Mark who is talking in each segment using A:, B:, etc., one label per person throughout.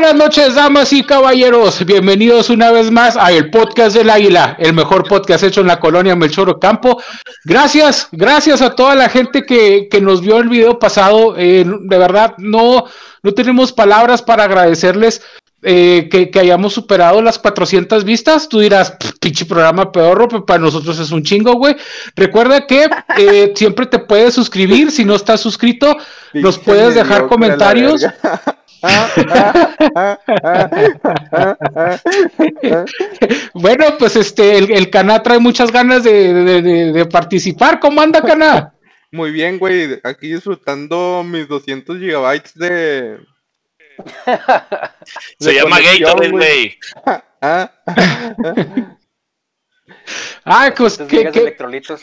A: buenas noches, damas y caballeros. Bienvenidos una vez más a el podcast del Águila, el mejor podcast hecho en la colonia Melchor Campo. Gracias, gracias a toda la gente que, que nos vio el video pasado. Eh, de verdad, no, no tenemos palabras para agradecerles. Eh, que, que, hayamos superado las 400 vistas, tú dirás, pinche programa peor, pero para nosotros es un chingo, güey. Recuerda que eh, siempre te puedes suscribir, si no estás suscrito, nos puedes dejar comentarios. bueno, pues este, el, el Cana trae muchas ganas de, de, de, de participar. ¿Cómo anda, Cana?
B: Muy bien, güey. Aquí disfrutando mis 200 gigabytes de.
C: Se llama Gatorade, güey.
A: ah, pues
D: que. electrolitos.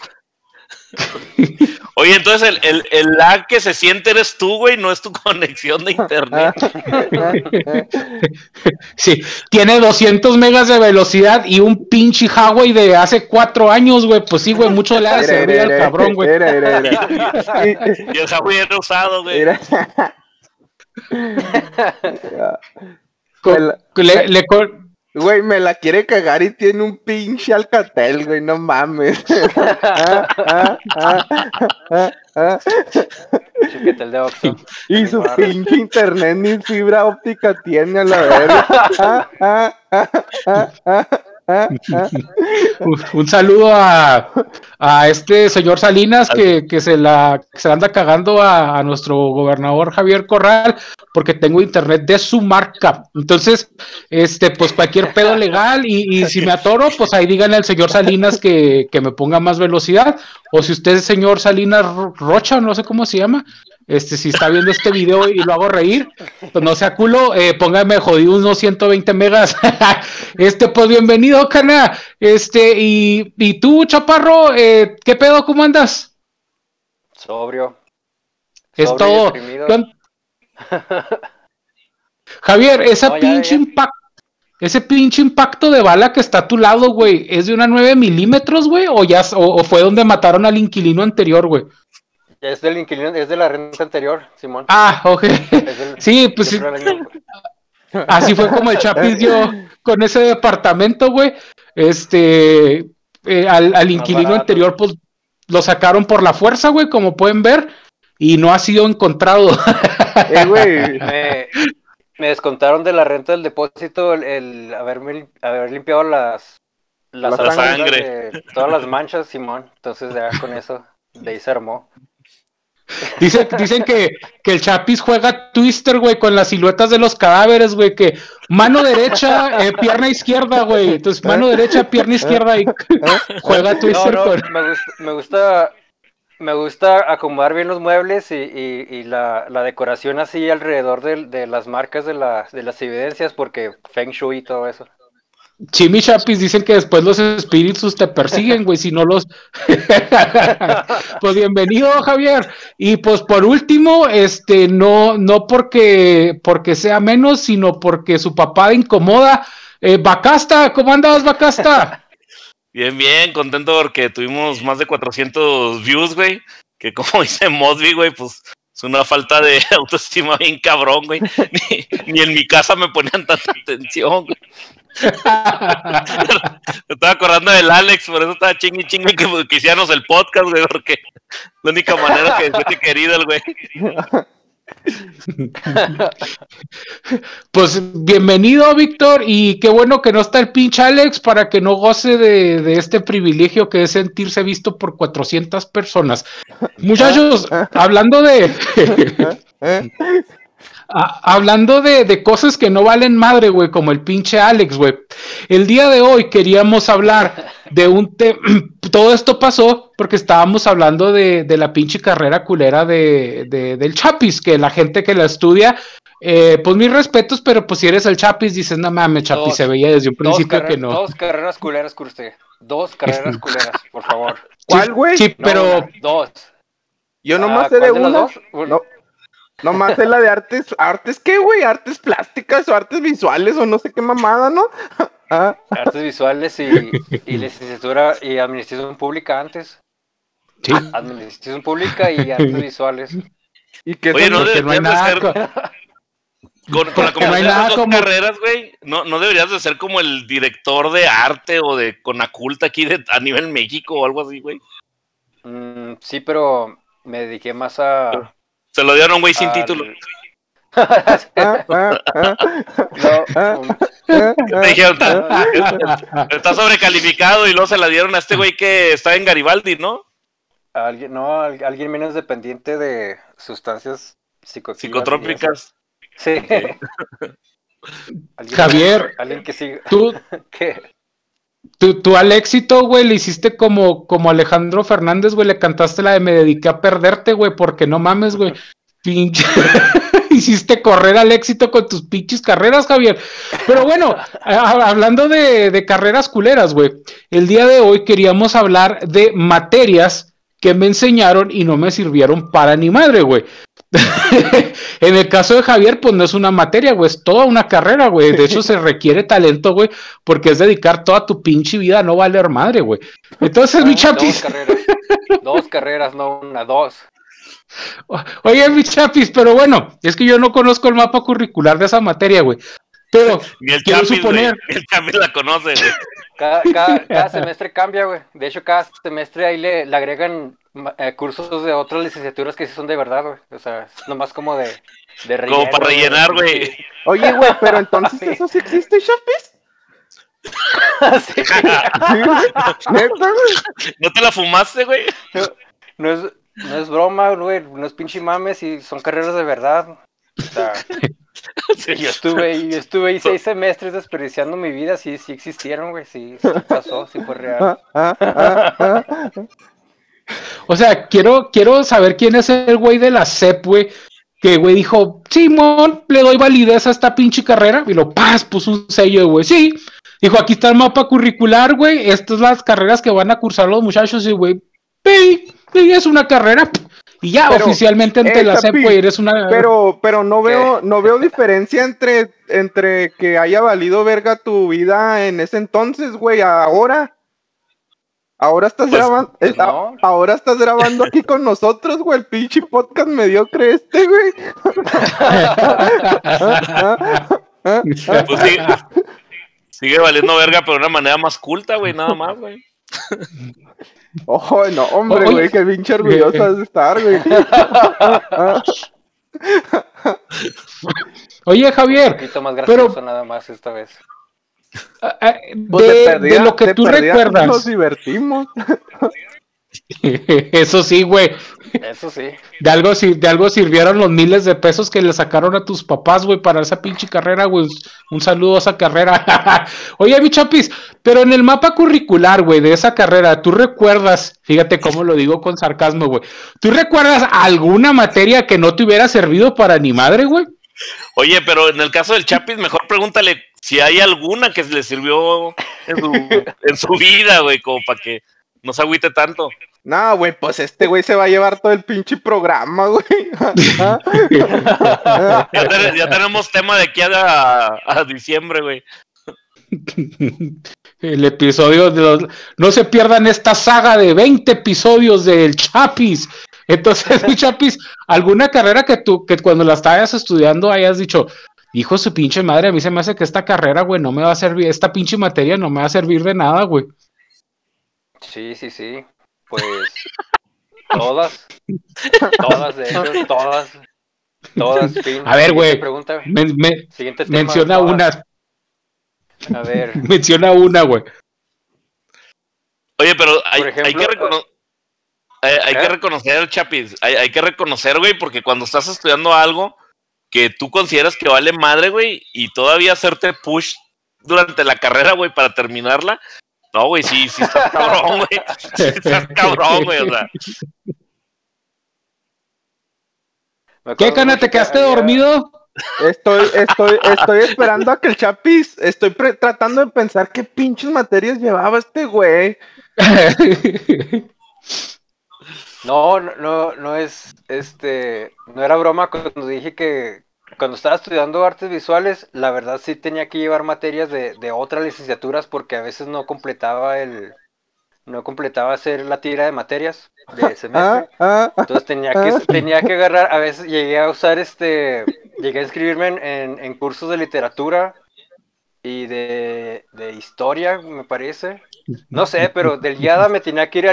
C: Oye, entonces el, el, el, lag que se siente eres tú, güey, no es tu conexión de internet.
A: sí, tiene 200 megas de velocidad y un pinche Huawei de hace cuatro años, güey. Pues sí, güey, mucho le ha servido al cabrón, güey.
C: y el Huawei era usado, güey.
A: le, le,
B: Güey, me la quiere cagar y tiene un pinche alcatel, güey, no mames.
D: Chiquetel de Oxxo.
B: Y su pinche internet ni fibra óptica tiene a la verga.
A: un, saludo a, a, este señor Salinas que, que, se la se anda cagando a, a, nuestro gobernador Javier Corral porque tengo internet de su marca. Entonces, este, pues cualquier pedo legal y, y si me atoro, pues ahí díganle al señor Salinas que, que, me ponga más velocidad. O si usted es señor Salinas Rocha, no sé cómo se llama, este, si está viendo este video y lo hago reír, pues no sea culo, eh, póngame jodido unos 120 megas. este, pues bienvenido, Cana. Este, y, y tú, Chaparro, eh, ¿qué pedo? ¿Cómo andas?
D: Sobrio.
A: Es todo. Javier, esa no, pinche impacto. Ese pinche impacto de bala que está a tu lado, güey, ¿es de una 9 milímetros, güey? ¿O, ya, o, o fue donde mataron al inquilino anterior, güey?
D: Es del inquilino, es de la renta anterior, Simón.
A: Ah, ok. sí, pues sí. Así fue como el Chapis dio con ese departamento, güey. Este, eh, al, al, inquilino anterior, pues lo sacaron por la fuerza, güey, como pueden ver, y no ha sido encontrado.
D: eh, güey. Me, me, descontaron de la renta del depósito el, el haberme, haber limpiado las, las
C: la sangre.
D: De todas las manchas, Simón. Entonces, ya con eso, de ahí se armó.
A: Dicen, dicen que, que, el Chapis juega Twister, güey, con las siluetas de los cadáveres, güey, que mano derecha, eh, pierna izquierda, güey. Entonces, mano derecha, pierna izquierda y juega Twister.
D: No, no, con... me, gusta, me, gusta, me gusta acomodar bien los muebles y, y, y la, la, decoración así alrededor de, de las marcas de, la, de las evidencias, porque Feng Shui y todo eso.
A: Chimi Chapis dicen que después los espíritus te persiguen, güey, si no los... pues bienvenido, Javier. Y pues por último, este, no, no porque, porque sea menos, sino porque su papá incomoda. Eh, Bacasta, ¿cómo andas, Bacasta?
C: Bien, bien, contento porque tuvimos más de 400 views, güey. Que como dice Modby, güey, pues es una falta de autoestima bien cabrón, güey. Ni, ni en mi casa me ponían tanta atención, güey. Me estaba acordando del Alex, por eso estaba chingue chingue que, que hiciéramos el podcast, güey, porque la única manera que se querido el güey.
A: Pues bienvenido, Víctor, y qué bueno que no está el pinche Alex para que no goce de, de, este privilegio que es sentirse visto por 400 personas. Muchachos, hablando de... Ah, hablando de, de, cosas que no valen madre, güey, como el pinche Alex, güey. El día de hoy queríamos hablar de un tema. Todo esto pasó porque estábamos hablando de, de la pinche carrera culera de, de, del Chapis, que la gente que la estudia. Eh, pues mis respetos, pero pues si eres el Chapis, dices, no mames, Chapis, dos, se veía desde un principio que no.
D: Dos carreras culeras, usted. Dos carreras culeras, por favor.
B: ¿Cuál, güey?
A: Sí, pero.
D: No, dos.
B: Yo nomás
D: Ah,
B: sé de
D: ¿cuál
B: una.
D: las dos?
B: No, nomás es la de artes. ¿Artes qué, güey? ¿Artes plásticas o artes visuales o no sé qué mamada, no? Ah,
D: Artes visuales y, y licenciatura y administración pública antes.
A: Sí.
D: Administración pública y artes visuales.
B: ¿Y qué
C: Oye, no, de-
A: que no hay nada
C: ser-
A: co-
C: con, con la
A: Porque no hay
C: combinación de esas dos
A: como-
C: carreras, güey, no, no deberías de ser como el director de arte o de Conaculta aquí de, a nivel México o algo así, güey.
D: Mm, sí, pero me dediqué más a...
C: Se lo dieron a un güey sin
D: al-
C: título.
B: Ah, ah, ah, Ah. ah, ah.
C: está sobrecalificado y luego se la dieron a este güey que está en Garibaldi, ¿no?
D: alguien, no, al- alguien menos dependiente de sustancias.
C: Psicotrópicas.
D: Sí. Alguien-
A: Javier.
D: Alguien que siga.
A: Tú,
D: que
A: tú, tú al éxito, güey, le hiciste como, como Alejandro Fernández, güey, le cantaste la de me dediqué a perderte, güey, porque no mames, güey. Pinche. Hiciste correr al éxito con tus pinches carreras, Javier. Pero bueno, hablando de, de carreras culeras, güey. El día de hoy queríamos hablar de materias que me enseñaron y no me sirvieron para ni madre, güey. en el caso de Javier, pues no es una materia, güey, es toda una carrera, güey. De hecho, se requiere talento, güey, porque es dedicar toda tu pinche vida a no valer madre, güey. Entonces, mi
D: dos
A: chapis,
D: carreras. Dos carreras, no una, dos.
A: oye, mi chapis, pero bueno, es que yo no conozco el mapa curricular de esa materia, güey. Pero
C: Ni el
A: quiero
C: Chapis,
A: suponer,
C: Ni el Chapis la conoce, güey.
D: Cada, cada, cada semestre cambia, güey. De hecho, cada semestre ahí le, le agregan eh, cursos de otras licenciaturas que sí son de verdad, güey. O sea, es nomás como de, de relleno.
C: Como para rellenar, güey.
B: Oye, güey, pero entonces eso sí existe, Chapis.
D: Sí.
B: Sí, neta, güey.
C: ¿No te la fumaste, güey?
D: No es, no es broma, güey. No es pinche mames y son carreras de verdad. O sea, yo estuve, yo estuve ahí seis semestres desperdiciando mi vida. Sí, sí existieron, güey. Sí, sí pasó, sí fue real.
B: Ah, ah, ah,
A: o sea, quiero, quiero saber quién es el güey de la CEP, güey, que, güey, dijo, Simón, le doy validez a esta pinche carrera, y lo paz, puso un sello, güey, sí. Dijo, aquí está el mapa curricular, güey, estas son las carreras que van a cursar los muchachos, y, güey, es una carrera, y ya,
B: Pero,
A: oficialmente ante
B: eh,
A: la CEP, güey, eres una...
B: Pero, pero no veo, no veo diferencia entre, entre que haya valido verga tu vida en ese entonces, güey, ahora. Ahora estás
C: Pues,
B: grabando,
D: pues
B: a- ahora estás grabando aquí con nosotros, güey, el pinche podcast mediocre este, güey.
C: Pues sí. Sigue valiendo verga, pero de una manera más culta, güey, nada más, güey.
B: Oh, no, hombre, güey, qué pinche orgulloso has de estar, güey.
A: Oye,
D: Un
A: Javier,
D: poquito más
A: pero-
D: gracioso nada más esta vez.
A: ah, ah,
B: Pues
A: de,
B: perdida-
A: de lo que tú
B: perdida
A: recuerdas,
B: Nos divertimos.
A: eso sí, güey,
D: Eso sí.
A: De algo, de algo sirvieron los miles de pesos que le sacaron a tus papás, güey, para esa pinche carrera, güey. Un saludo a esa carrera. Oye, mi chapis, pero en el mapa curricular, güey, de esa carrera, ¿tú recuerdas, fíjate cómo lo digo con sarcasmo, güey, ¿tú recuerdas alguna materia que no te hubiera servido para ni madre, güey?
C: Oye, pero en el caso del Chapis, mejor pregúntale si hay alguna que le sirvió en su, en su vida, güey, como para que no se agüite tanto.
B: No, güey, pues este güey se va a llevar todo el pinche programa, güey.
C: Ya, ten- ya tenemos tema de aquí a, a diciembre, güey.
A: El episodio de los... No se pierdan esta saga de 20 episodios del Chapis. Entonces, mi Chapis, ¿alguna carrera que tú, que cuando la estabas estudiando hayas dicho, hijo de su pinche madre, a mí se me hace que esta carrera, güey, no me va a servir, esta pinche materia no me va a servir de nada, güey?
D: Sí, sí, sí. Pues todas. Todas, de hecho, todas. Todas, fin.
A: A ver, güey.
D: Siguiente Pregunta.
A: Men- me-
D: Siguiente tema,
A: menciona
D: todas.
A: una,
D: A ver,
A: menciona una, güey.
C: Oye, pero hay,
D: ejemplo,
C: hay que, recono- hay, hay
D: ¿eh?
C: que reconocer, Chapis, hay, hay que reconocer, güey, porque cuando estás estudiando algo que tú consideras que vale madre, güey, y todavía hacerte push durante la carrera, güey, para terminarla, no, güey, sí, sí estás cabrón, güey. Sí estás cabrón, güey, o sea.
A: ¿Qué, cana, te
D: que
A: quedaste
D: había-
A: dormido?
B: Estoy, estoy, estoy esperando a que el Chapis, estoy pre- tratando de pensar qué pinches materias llevaba este güey.
D: No, no, no, no es, este, no era broma cuando dije que cuando estaba estudiando artes visuales, la verdad sí tenía que llevar materias de, de otras licenciaturas porque a veces no completaba el, no completaba hacer la tira de materias de semestre.
B: Ah, ah,
D: Entonces tenía que,
B: ah.
D: tenía que agarrar, a veces llegué a usar este, llegué a inscribirme en, en- en cursos de literatura y de, de historia, me parece. No sé, pero del IADA me tenía que ir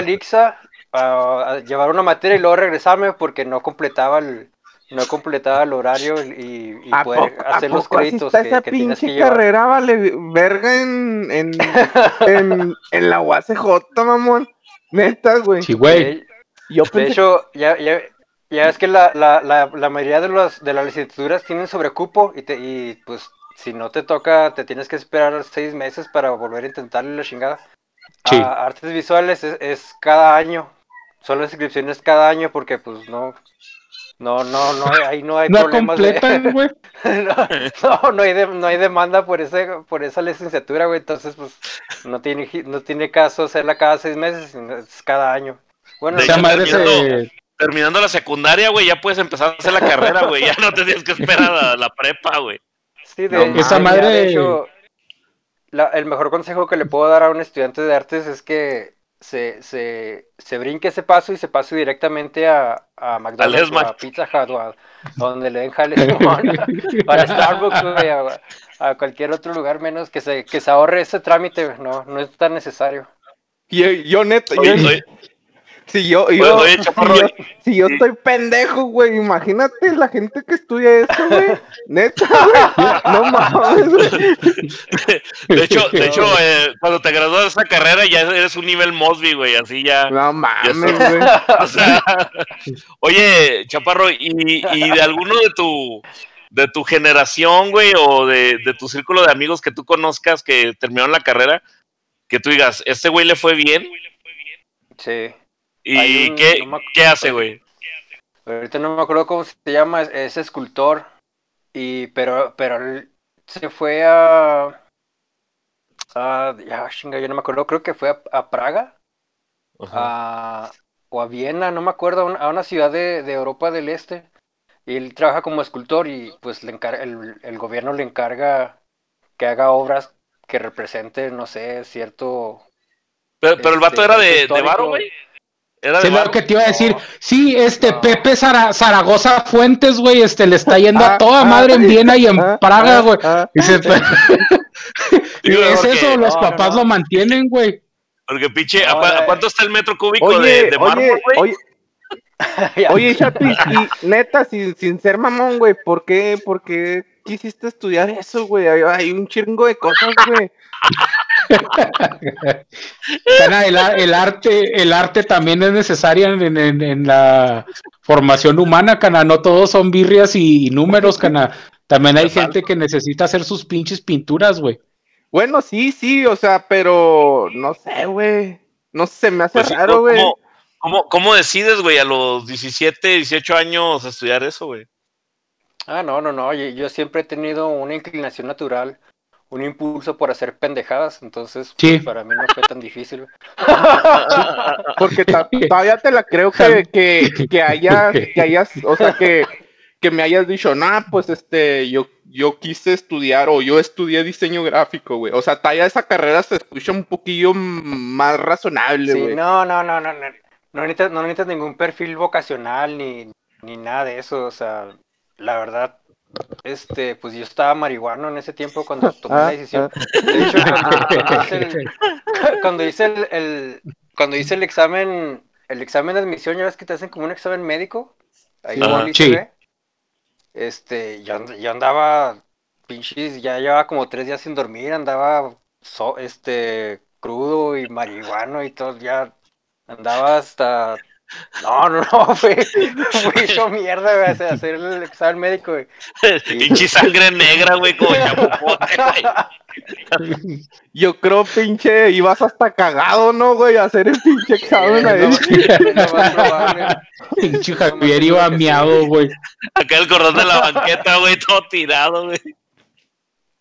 D: a, a llevar una materia y luego regresarme porque no completaba el, no completaba el horario y, y
B: ¿A
D: poder
B: poco, a
D: hacer los
B: poco así
D: créditos
B: está
D: que,
B: esa
D: que tienes que
B: pinche
D: llevar.
B: carrera vale verga en, en, en, en la UACJ, mamón? Neta, güey.
A: Sí, güey.
D: De, hecho, ya, ya, ya es que la, la, la, la mayoría de, los, de las licenciaturas tienen sobrecupo y, te, y pues si no te toca, te tienes que esperar seis meses para volver a intentarle la chingada.
A: Sí.
D: Artes visuales es, es cada año. Son las inscripciones cada año porque pues no, no, no, no, ahí no hay
A: No
D: problemas de-
A: completan, güey.
D: no, no, no hay de- no hay demanda por ese, por esa licenciatura, güey. Entonces, pues, no tiene, no tiene caso hacerla cada seis meses, sino es cada año. Bueno,
C: De
A: Esa
C: hecho,
A: madre
C: terminando-
A: se.
C: Terminando la secundaria, güey, ya puedes empezar a hacer la carrera, güey. Ya no te tienes que esperar a la prepa, güey.
D: sí,
B: No
D: de,
B: mames.
A: Esa
D: ya,
A: madre-
D: de hecho, la- el mejor consejo que le puedo dar a un estudiante de artes es que se, se, se brinque ese paso y se pase directamente a, a McDonald's, a Pizza Hut, o a, donde le den jale para Starbucks, güey, a, a cualquier otro lugar menos que se, que se ahorre ese trámite, no, no es tan necesario.
B: yo, yo neta, yo, si yo, yo,
C: oye, Chaparro,
B: si yo, si yo estoy pendejo, güey, imagínate la gente que estudia eso, güey. Neta, güey. No mames, güey.
C: de hecho, de hecho eh, cuando te gradúas de esa carrera ya eres un nivel Mosby, güey, así ya.
B: No mames,
C: Ya
B: güey.
C: O sea, oye, Chaparro, ¿y, y de alguno de tu de tu generación, güey, o de, de tu círculo de amigos que tú conozcas que terminaron la carrera, que tú digas, este güey le fue bien?
D: Sí.
C: ¿Y
D: un-
C: qué,
D: no
C: qué hace, güey?
D: Ahorita no me acuerdo cómo se llama, es, es escultor. Y, pero, pero él se fue a. a ya, chinga, yo no me acuerdo, creo que fue a, a Praga a, o a Viena, no me acuerdo, a una, a una ciudad de, de Europa del Este. Y él trabaja como escultor y pues le encarga, el, el gobierno le encarga que haga obras que representen, no sé, cierto.
C: Pero, pero el vato
D: Este,
C: era de, de varo, güey. Era
A: Sí,
C: de
A: lo que te iba a decir.
D: No.
A: Sí, este
D: No.
A: Pepe Zara- Zaragoza Fuentes, güey, este le está yendo
B: Ah,
A: a toda
B: ah,
A: madre en Viena y en
B: ah,
A: Praga,
B: ah,
A: güey.
B: ah.
A: Y
C: Digo,
A: es
C: porque-
A: eso, los
D: no,
A: papás
D: no.
A: lo mantienen, güey.
C: Porque pinche, ¿a, cuánto está el metro cúbico
B: Oye,
C: de, de mármol, güey?
B: oye, oye, Chapis, y neta, sin, sin ser mamón, güey, ¿por qué, por qué quisiste estudiar eso, güey? Hay, hay un chingo de cosas, güey.
A: Cana, el, el arte, el arte también es necesario en, en- en la formación humana, cana. No todos son birrias y, y números, cana. También hay gente que necesita hacer sus pinches pinturas, güey.
B: Bueno, sí, sí, o sea, pero no sé, güey. No sé, me hace
C: Pues
B: raro, güey.
C: ¿cómo, cómo, cómo decides, güey, a los 17, 18 años estudiar eso, güey?
D: Ah, no, no, no. Yo, yo siempre he tenido una inclinación natural, un impulso por hacer pendejadas, entonces
A: Sí.
D: pues, para mí no fue tan difícil.
B: Porque todavía te la creo que, que, que hayas, que hayas, o sea, que, que me hayas dicho, nah, pues este, yo, yo quise estudiar o yo estudié diseño gráfico, güey. O sea, todavía esa carrera se escucha un poquillo más razonable,
D: Sí,
B: güey.
D: no, no, no, no, no. No necesitas, no necesitas ningún perfil vocacional ni, ni nada de eso. O sea, la verdad, este, pues yo estaba marihuano en ese tiempo cuando tomé la
B: Ah,
D: decisión. De hecho, cuando hice el, cuando hice el, el- cuando hice el examen, el examen de admisión, ya ves que te hacen como un examen médico, ahí
B: Sí.
D: Este, yo, and- yo andaba, pinches, ya llevaba como tres días sin dormir, andaba, so- este, crudo y marihuano y todo, ya andaba hasta... No, no, no, fue, fue hecho mierda, güey, hacer- hacer el examen médico, güey.
C: Pinche sangre negra, güey, como chapopote, güey.
B: Yo creo, pinche, ibas hasta cagado, ¿no, güey? A hacer el pinche examen ahí.
A: Pinche Javier iba miado, güey.
C: Acá el cordón de la banqueta, güey, todo tirado, güey.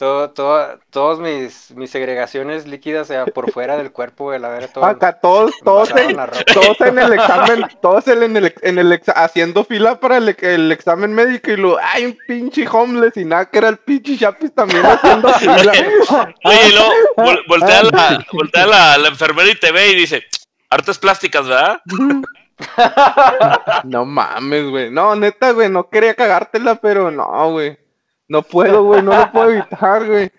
D: Todo, todo, todos mis, mis segregaciones líquidas, o sea, por fuera del cuerpo, güey, la verdad, todo.
B: Acá todos, todos en, todos en el examen, todos en el, en el exa- haciendo fila para el, el examen médico y luego, hay un pinche homeless y nada, que era el pinche Chapis también haciendo fila.
C: Oye, y luego vol- voltea, la, voltea la, la enfermera y te ve y dice, Artes plásticas, ¿verdad?
B: no mames, güey. No, neta, güey, no quería cagártela, pero no, güey. No puedo, güey, no lo puedo evitar, güey.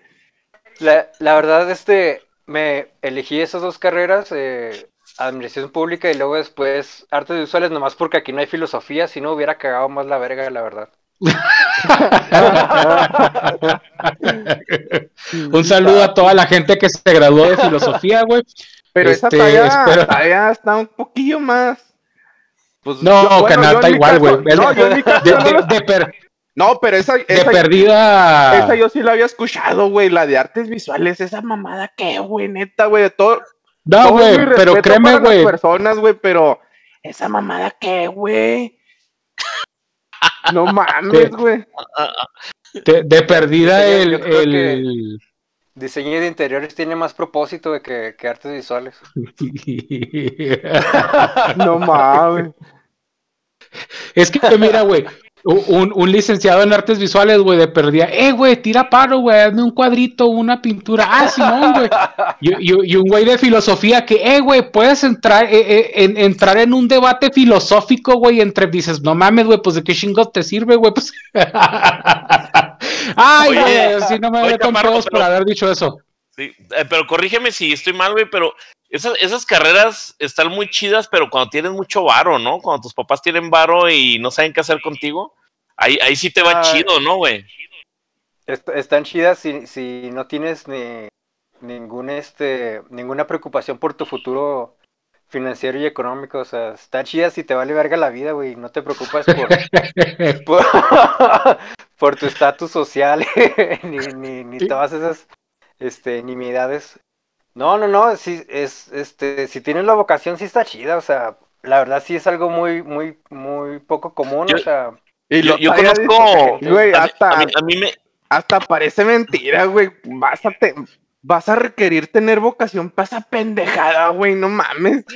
D: La, la verdad, este, me elegí esas dos carreras, eh, administración pública y luego después artes visuales, nomás porque aquí no hay filosofía, si no hubiera cagado más la verga, la verdad.
A: Un saludo a toda la gente que se graduó de filosofía, güey.
B: Pero esa
A: Este,
B: talla,
A: espero-
B: talla está un poquillo más. Pues,
A: No,
B: yo- bueno,
A: canal, está igual, güey.
B: No,
A: De,
B: no
A: de- de per-
B: No, pero esa,
A: de
B: esa,
A: perdida.
B: esa yo sí la había escuchado, güey. La de artes visuales, esa mamada, ¿qué, güey? Neta, güey. de Todo,
A: No, güey, pero créeme, güey.
B: personas, güey, pero esa mamada, ¿qué, güey? No mames, güey.
A: De, de perdida el.
D: creo
A: el...
D: Diseño de interiores tiene más propósito de que, que artes visuales.
B: No mames.
A: Es que mira, güey, un, un licenciado en artes visuales, güey, de perdida, eh, güey, tira paro, güey, hazme un cuadrito, una pintura, ah, Simón, güey. Y, y- y un güey de filosofía que, eh, güey, puedes entrar, eh, eh, en, entrar en un debate filosófico, güey, entre, dices, no mames, güey, pues de qué chingos te sirve, güey, pues. Ay, güey, así no me meto en pedos por haber dicho eso.
C: Sí, eh, pero corrígeme si estoy mal, güey, pero esas, esas carreras están muy chidas, pero cuando tienes mucho varo, ¿no? Cuando tus papás tienen varo y no saben qué hacer contigo, ahí, ahí sí te va
D: Ah.
C: chido, ¿no, güey?
D: Est- están chidas si, si no tienes ni ningún este ninguna preocupación por tu futuro financiero y económico, o sea, están chidas si te vale verga la vida, güey, no te preocupas por por, por tu estatus social ni, ni, ni todas esas este nimiedades. No, no, no, sí es este si tienes la vocación sí está chida, o sea, la verdad sí es algo muy muy muy poco común,
C: Yo-
D: o sea,
B: Y
C: Yo,
B: lo
C: yo conozco.
B: Güey, hasta,
C: a mí, a mí me.
B: hasta parece mentira, güey. Vas a, te- vas a requerir tener vocación para esa pendejada, güey. No mames.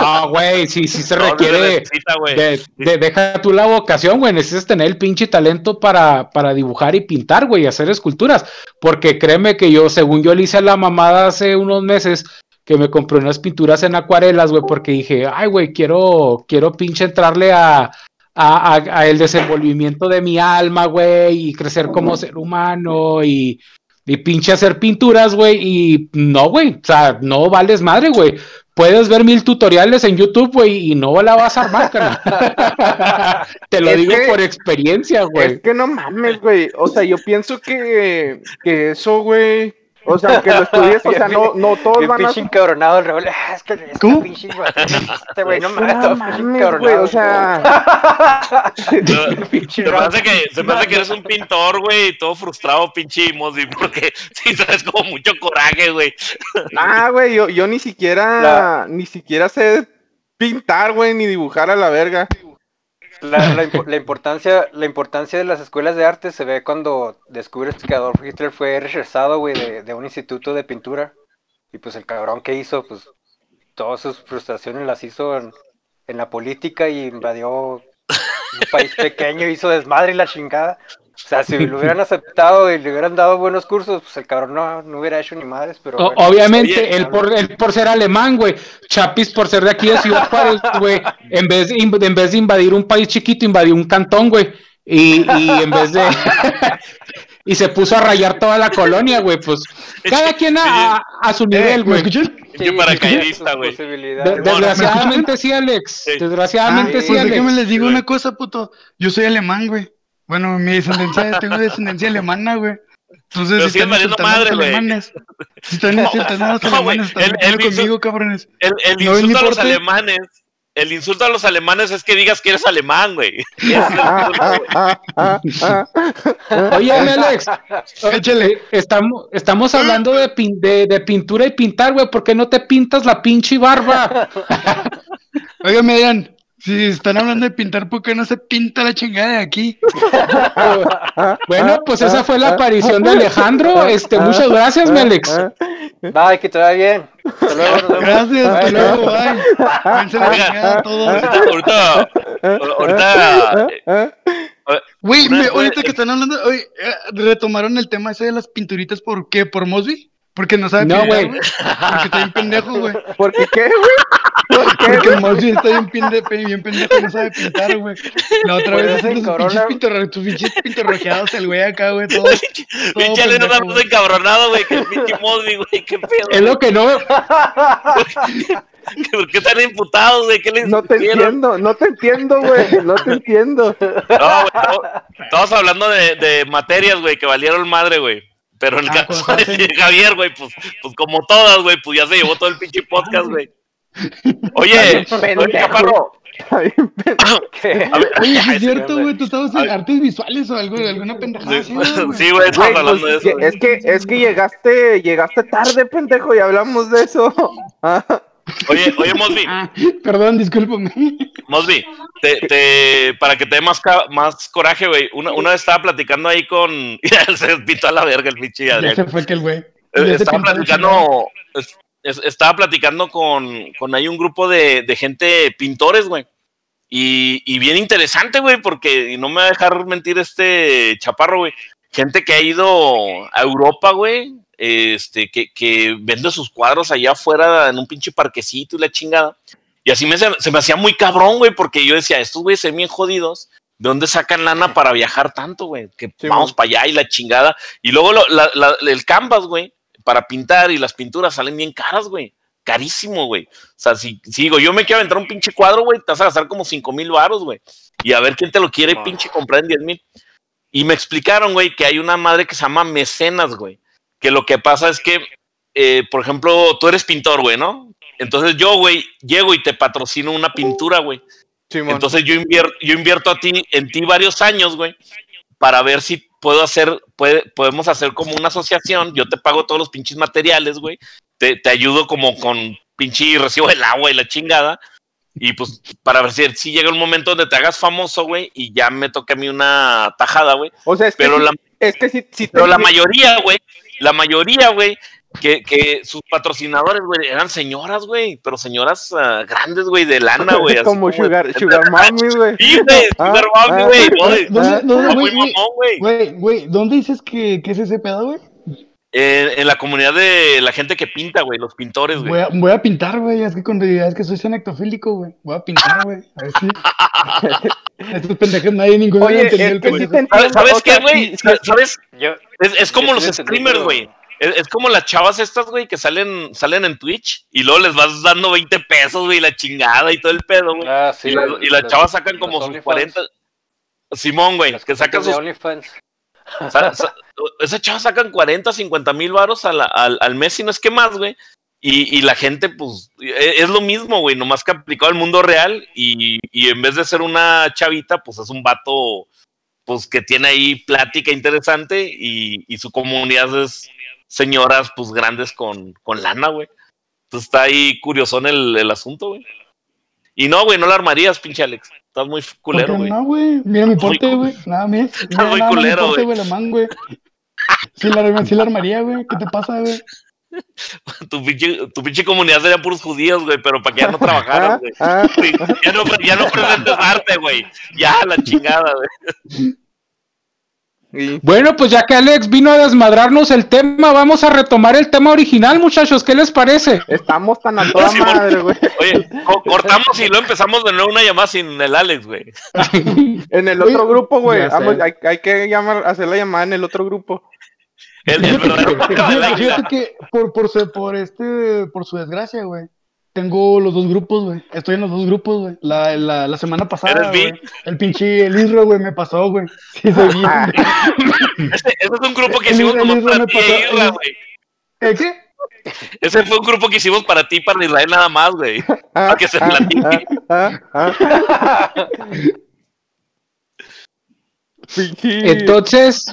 A: No, güey, sí, sí se
C: no, no
A: requiere.
C: necesita, güey.
A: De, de- deja tú la vocación, güey. Necesitas tener el pinche talento para, para dibujar y pintar, güey, y hacer esculturas. Porque créeme que yo, según yo le hice a la mamada hace unos meses, que me compré unas pinturas en acuarelas, güey, porque dije, ay, güey, quiero, quiero pinche entrarle a, a, a- a el desenvolvimiento de mi alma, güey, y crecer como ser humano y. Y pinche hacer pinturas, güey, y no, güey, o sea, no vales madre, güey. Puedes ver mil tutoriales en YouTube, güey, y no la vas a armar, carnal. Te lo
B: Es
A: digo
B: que-
A: por experiencia, güey.
B: Es que no mames, güey. O sea, yo pienso que, que eso, güey. O sea, que lo estudies, o sea, no, no todos
D: bien
B: van a.
D: pinche encabronado el rebelde. Ah, es que es que pinche este güey, no mames,
B: mames,
D: encabronado.
B: güey, o sea.
C: Se hace que, se me hace que eres un pintor, güey, y todo frustrado, pinche Mosby, porque sí traes como mucho coraje, güey.
B: Ah, güey, yo, yo ni siquiera, ni siquiera sé pintar, güey, ni dibujar a la verga.
D: La, la impo- la importancia, la importancia de las escuelas de arte se ve cuando descubres que Adolf Hitler fue rechazado, güey, de, de un instituto de pintura. Y pues el cabrón que hizo, pues todas sus frustraciones las hizo en, en la política y invadió un país pequeño, hizo desmadre y la chingada. O sea, si lo hubieran aceptado y le hubieran dado buenos cursos, pues el cabrón no, no hubiera hecho ni madres, pero
A: O-
D: bueno.
A: obviamente,
C: Oye,
A: él, por, él por ser alemán, güey. Chapis por ser de aquí de Ciudad Juárez, güey. En vez, de en vez de invadir un país chiquito, invadió un cantón, güey. Y, y en vez de. y se puso a rayar toda la colonia, güey. Pues cada quien a, a- a su nivel,
E: ¿Me
A: güey.
C: Pinche
D: Sí,
C: paracaidista, güey.
A: De- desgraciadamente sí, Alex. Desgraciadamente
E: Ah,
A: sí,
E: pues
A: Alex.
E: déjame les digo una cosa, puto. Yo soy alemán, güey. Bueno, mi descendencia, tengo descendencia alemana, güey. Entonces,
C: Pero
E: si están
C: valiendo
E: los
C: madre, güey.
E: alemanes. Si están insultando a los
C: No, güey,
E: alemanes,
C: el- el
E: conmigo, cabrones.
C: El, el
E: No
C: insulto a los alemanes, el insulto a los alemanes es que digas que eres alemán, güey.
A: Oye, Alex,
E: Échale.
A: estamos, estamos hablando de, pin- de, de pintura y pintar, güey. ¿Por qué no te pintas la pinche barba?
E: Óigame, Adrián, si están hablando de pintar, ¿por qué no se pinta la chingada de aquí?
A: Bueno, pues esa fue la aparición de Alejandro. Este, muchas gracias, mi Alex.
D: Bye, que te vaya bien. Hasta luego, nos vemos.
E: Gracias, hasta luego, bye. La
C: Oiga.
E: chingada a todos.
C: Ahorita, ahorita, ahorita, eh,
E: Güey, ahorita que están hablando, oye, eh, retomaron el tema ese de las pinturitas, ¿por qué? ¿Por Mosby? Porque no sabe
A: No,
E: pintar,
A: güey.
E: güey. Porque está bien pendejo, güey.
B: ¿Por qué qué, güey? ¿Por qué,
E: Porque el Mosby está bien, pinde- bien pendejo y no sabe pintar, güey. La otra vez
D: eso
E: hace
D: se
E: sus
D: encabrona.
E: pinches, pintorro- sus pinches pintorrojeados el güey acá, güey, todo.
C: Pinche Aleno más encabronado, güey, que el pinche Mosby, güey. ¿Qué pedo?
A: Es lo que no.
C: ¿Por qué están imputados, güey? ¿Qué les
B: No te
C: hicieron?
B: entiendo, no te entiendo, güey. No te entiendo.
C: No, güey, estamos- estamos hablando de, de materias, güey, que valieron madre, güey. Pero en el
E: Ah,
C: caso de
E: razón.
C: Javier, güey, pues, pues como todas, güey, pues ya se llevó todo el pinche podcast, güey. Oye, oye,
E: sí
C: ay,
E: es cierto,
D: güey.
E: tú estabas en artes visuales o algo, alguna pendejada así,
C: Sí,
E: ¿no,
C: sí,
E: güey.
C: güey, estamos hablando de
B: pues,
C: eso. güey.
B: es que es que llegaste llegaste tarde, pendejo, y hablamos de eso.
C: Oye, oye, Mosby,
E: Ah, perdón, discúlpame.
C: Mosby, te, te, para que te dé más, más coraje, güey, una, una vez estaba platicando ahí con... Se pintó a la verga el pinche
E: Ya
C: Adrián.
E: se fue que el güey.
C: Eh,
E: Ya se
C: estaba platicando, es- es- estaba platicando con, con ahí un grupo de, de gente pintores, güey. Y, y bien interesante, güey, porque y no me va a dejar mentir este chaparro, güey. Gente que ha ido a Europa, güey, este, que, que vende sus cuadros allá afuera en un pinche parquecito y la chingada. Y así me, se, me hacía muy cabrón, güey, porque yo decía, estos güeyes se bien jodidos. ¿De dónde sacan lana para viajar tanto, güey? Que
B: Sí,
C: vamos para allá y la chingada. Y luego lo- la- la- el canvas, güey, para pintar y las pinturas salen bien caras, güey. Carísimo, güey. O sea, si, si digo, yo me quiero aventar un pinche cuadro, güey, te vas a gastar como 5 mil varos, güey. Y a ver quién te lo quiere pinche comprar en 10 mil. Y me explicaron, güey, que hay una madre que se llama mecenas, güey. Que lo que pasa es que, eh, por ejemplo, tú eres pintor, güey, ¿no? Entonces yo, güey, llego y te patrocino una pintura, güey.
B: Simón.
C: Entonces yo invierto, yo invierto a ti, en ti varios años, güey, para ver si puedo hacer, puede, podemos hacer como una asociación, yo te pago todos los pinches materiales, güey, te, te ayudo como con pinche recibo del agua y la chingada, y pues para ver si, si llega un momento donde te hagas famoso, güey, y ya me toca a mí una tajada, güey,
B: o sea, es que
C: pero
B: sí-
C: la,
B: es que si, si
C: pero la mayoría, güey, la mayoría, güey, que, que sus patrocinadores, güey, eran señoras, güey, pero señoras ah, grandes, güey, de lana, güey.
B: como
C: de-
B: sugar, sugar mommy, güey.
C: Sí, güey,
B: Ah,
C: Sugar
B: ah,
C: güey.
B: ah,
C: güey.
E: ¿Dónde, dónde,
C: Está muy
E: güey, güey,
C: mamón, güey.
E: güey, güey, ¿dónde dices que, que es ese pedo, güey?
C: En, en la comunidad de la gente que pinta, güey, los pintores,
E: Voy
C: güey.
E: a, voy a pintar, güey. Es que con realidad es que soy cenectofílico, güey. Voy a pintar, güey. A ver si. Estos pendejos nadie ninguno
B: Oye,
E: entendió el pendejo.
C: ¿Sabes
B: o
C: qué, güey? ¿Sabes?
D: Yo,
C: Es, es como
D: Yo
C: los streamers, güey. Es, es como las chavas estas, güey, que salen, salen en Twitch y luego les vas dando 20 pesos, güey, la chingada y todo el pedo, güey.
D: ah, sí,
C: y, la- y las chavas sacan como sus
D: OnlyFans.
C: 40. Simón, güey, que sacan sus
D: OnlyFans.
C: Sa- sa- esas chavas sacan 40, 50 mil varos al, al, al mes y no es que más, güey. Y, y la gente, pues, e- es lo mismo, güey, nomás que aplicado al mundo real y, y en vez de ser una chavita, pues es un vato, pues, que tiene ahí plática interesante y, y su comunidad es señoras, pues, grandes con, con lana, güey. Entonces está ahí curiosón el, el asunto, güey. Y no, güey, no la armarías, pinche Alex. Estás muy
E: ¿Por
C: culero, güey.
E: no, güey? Mira mi porte,
C: Muy
E: güey. Nada más. Mira
C: muy
E: más mi
C: culero, güey.
E: güey, alemán, güey. Sí la, sí la armaría, güey. ¿Qué te pasa, güey?
C: Tu pinche, tu pinche comunidad serían puros judíos, güey, pero para que ya no trabajaran,
B: ah,
C: güey.
B: ah,
C: Ya no, ya no presentes arte, güey. Ya, la chingada, güey.
B: Y-
A: Bueno, pues ya que Alex vino a desmadrarnos el tema, vamos a retomar el tema original, muchachos. ¿Qué les parece?
B: Estamos tan a toda
C: Sí,
B: madre, güey.
C: Oye, co- cortamos y luego empezamos de nuevo una llamada sin el Alex, güey.
B: En el otro grupo, güey. hay, hay que llamar, hacer la llamada en el otro grupo.
C: El,
E: que por, por, su, por, este, por su desgracia, güey. Tengo los dos grupos, güey. Estoy en los dos grupos, güey. La, la, la semana pasada. El pinche el Isro, güey, me pasó, güey. Sí, soy bien.
C: Ese, ese es un grupo que
E: El-
C: hicimos
E: Isra
C: para ti e Isra, güey.
E: ¿Eh, qué?
C: Ese fue un grupo que hicimos para ti y para Israel nada más, güey.
B: ah,
C: Para que se
B: ah,
C: platique.
B: ah, ah,
A: Entonces,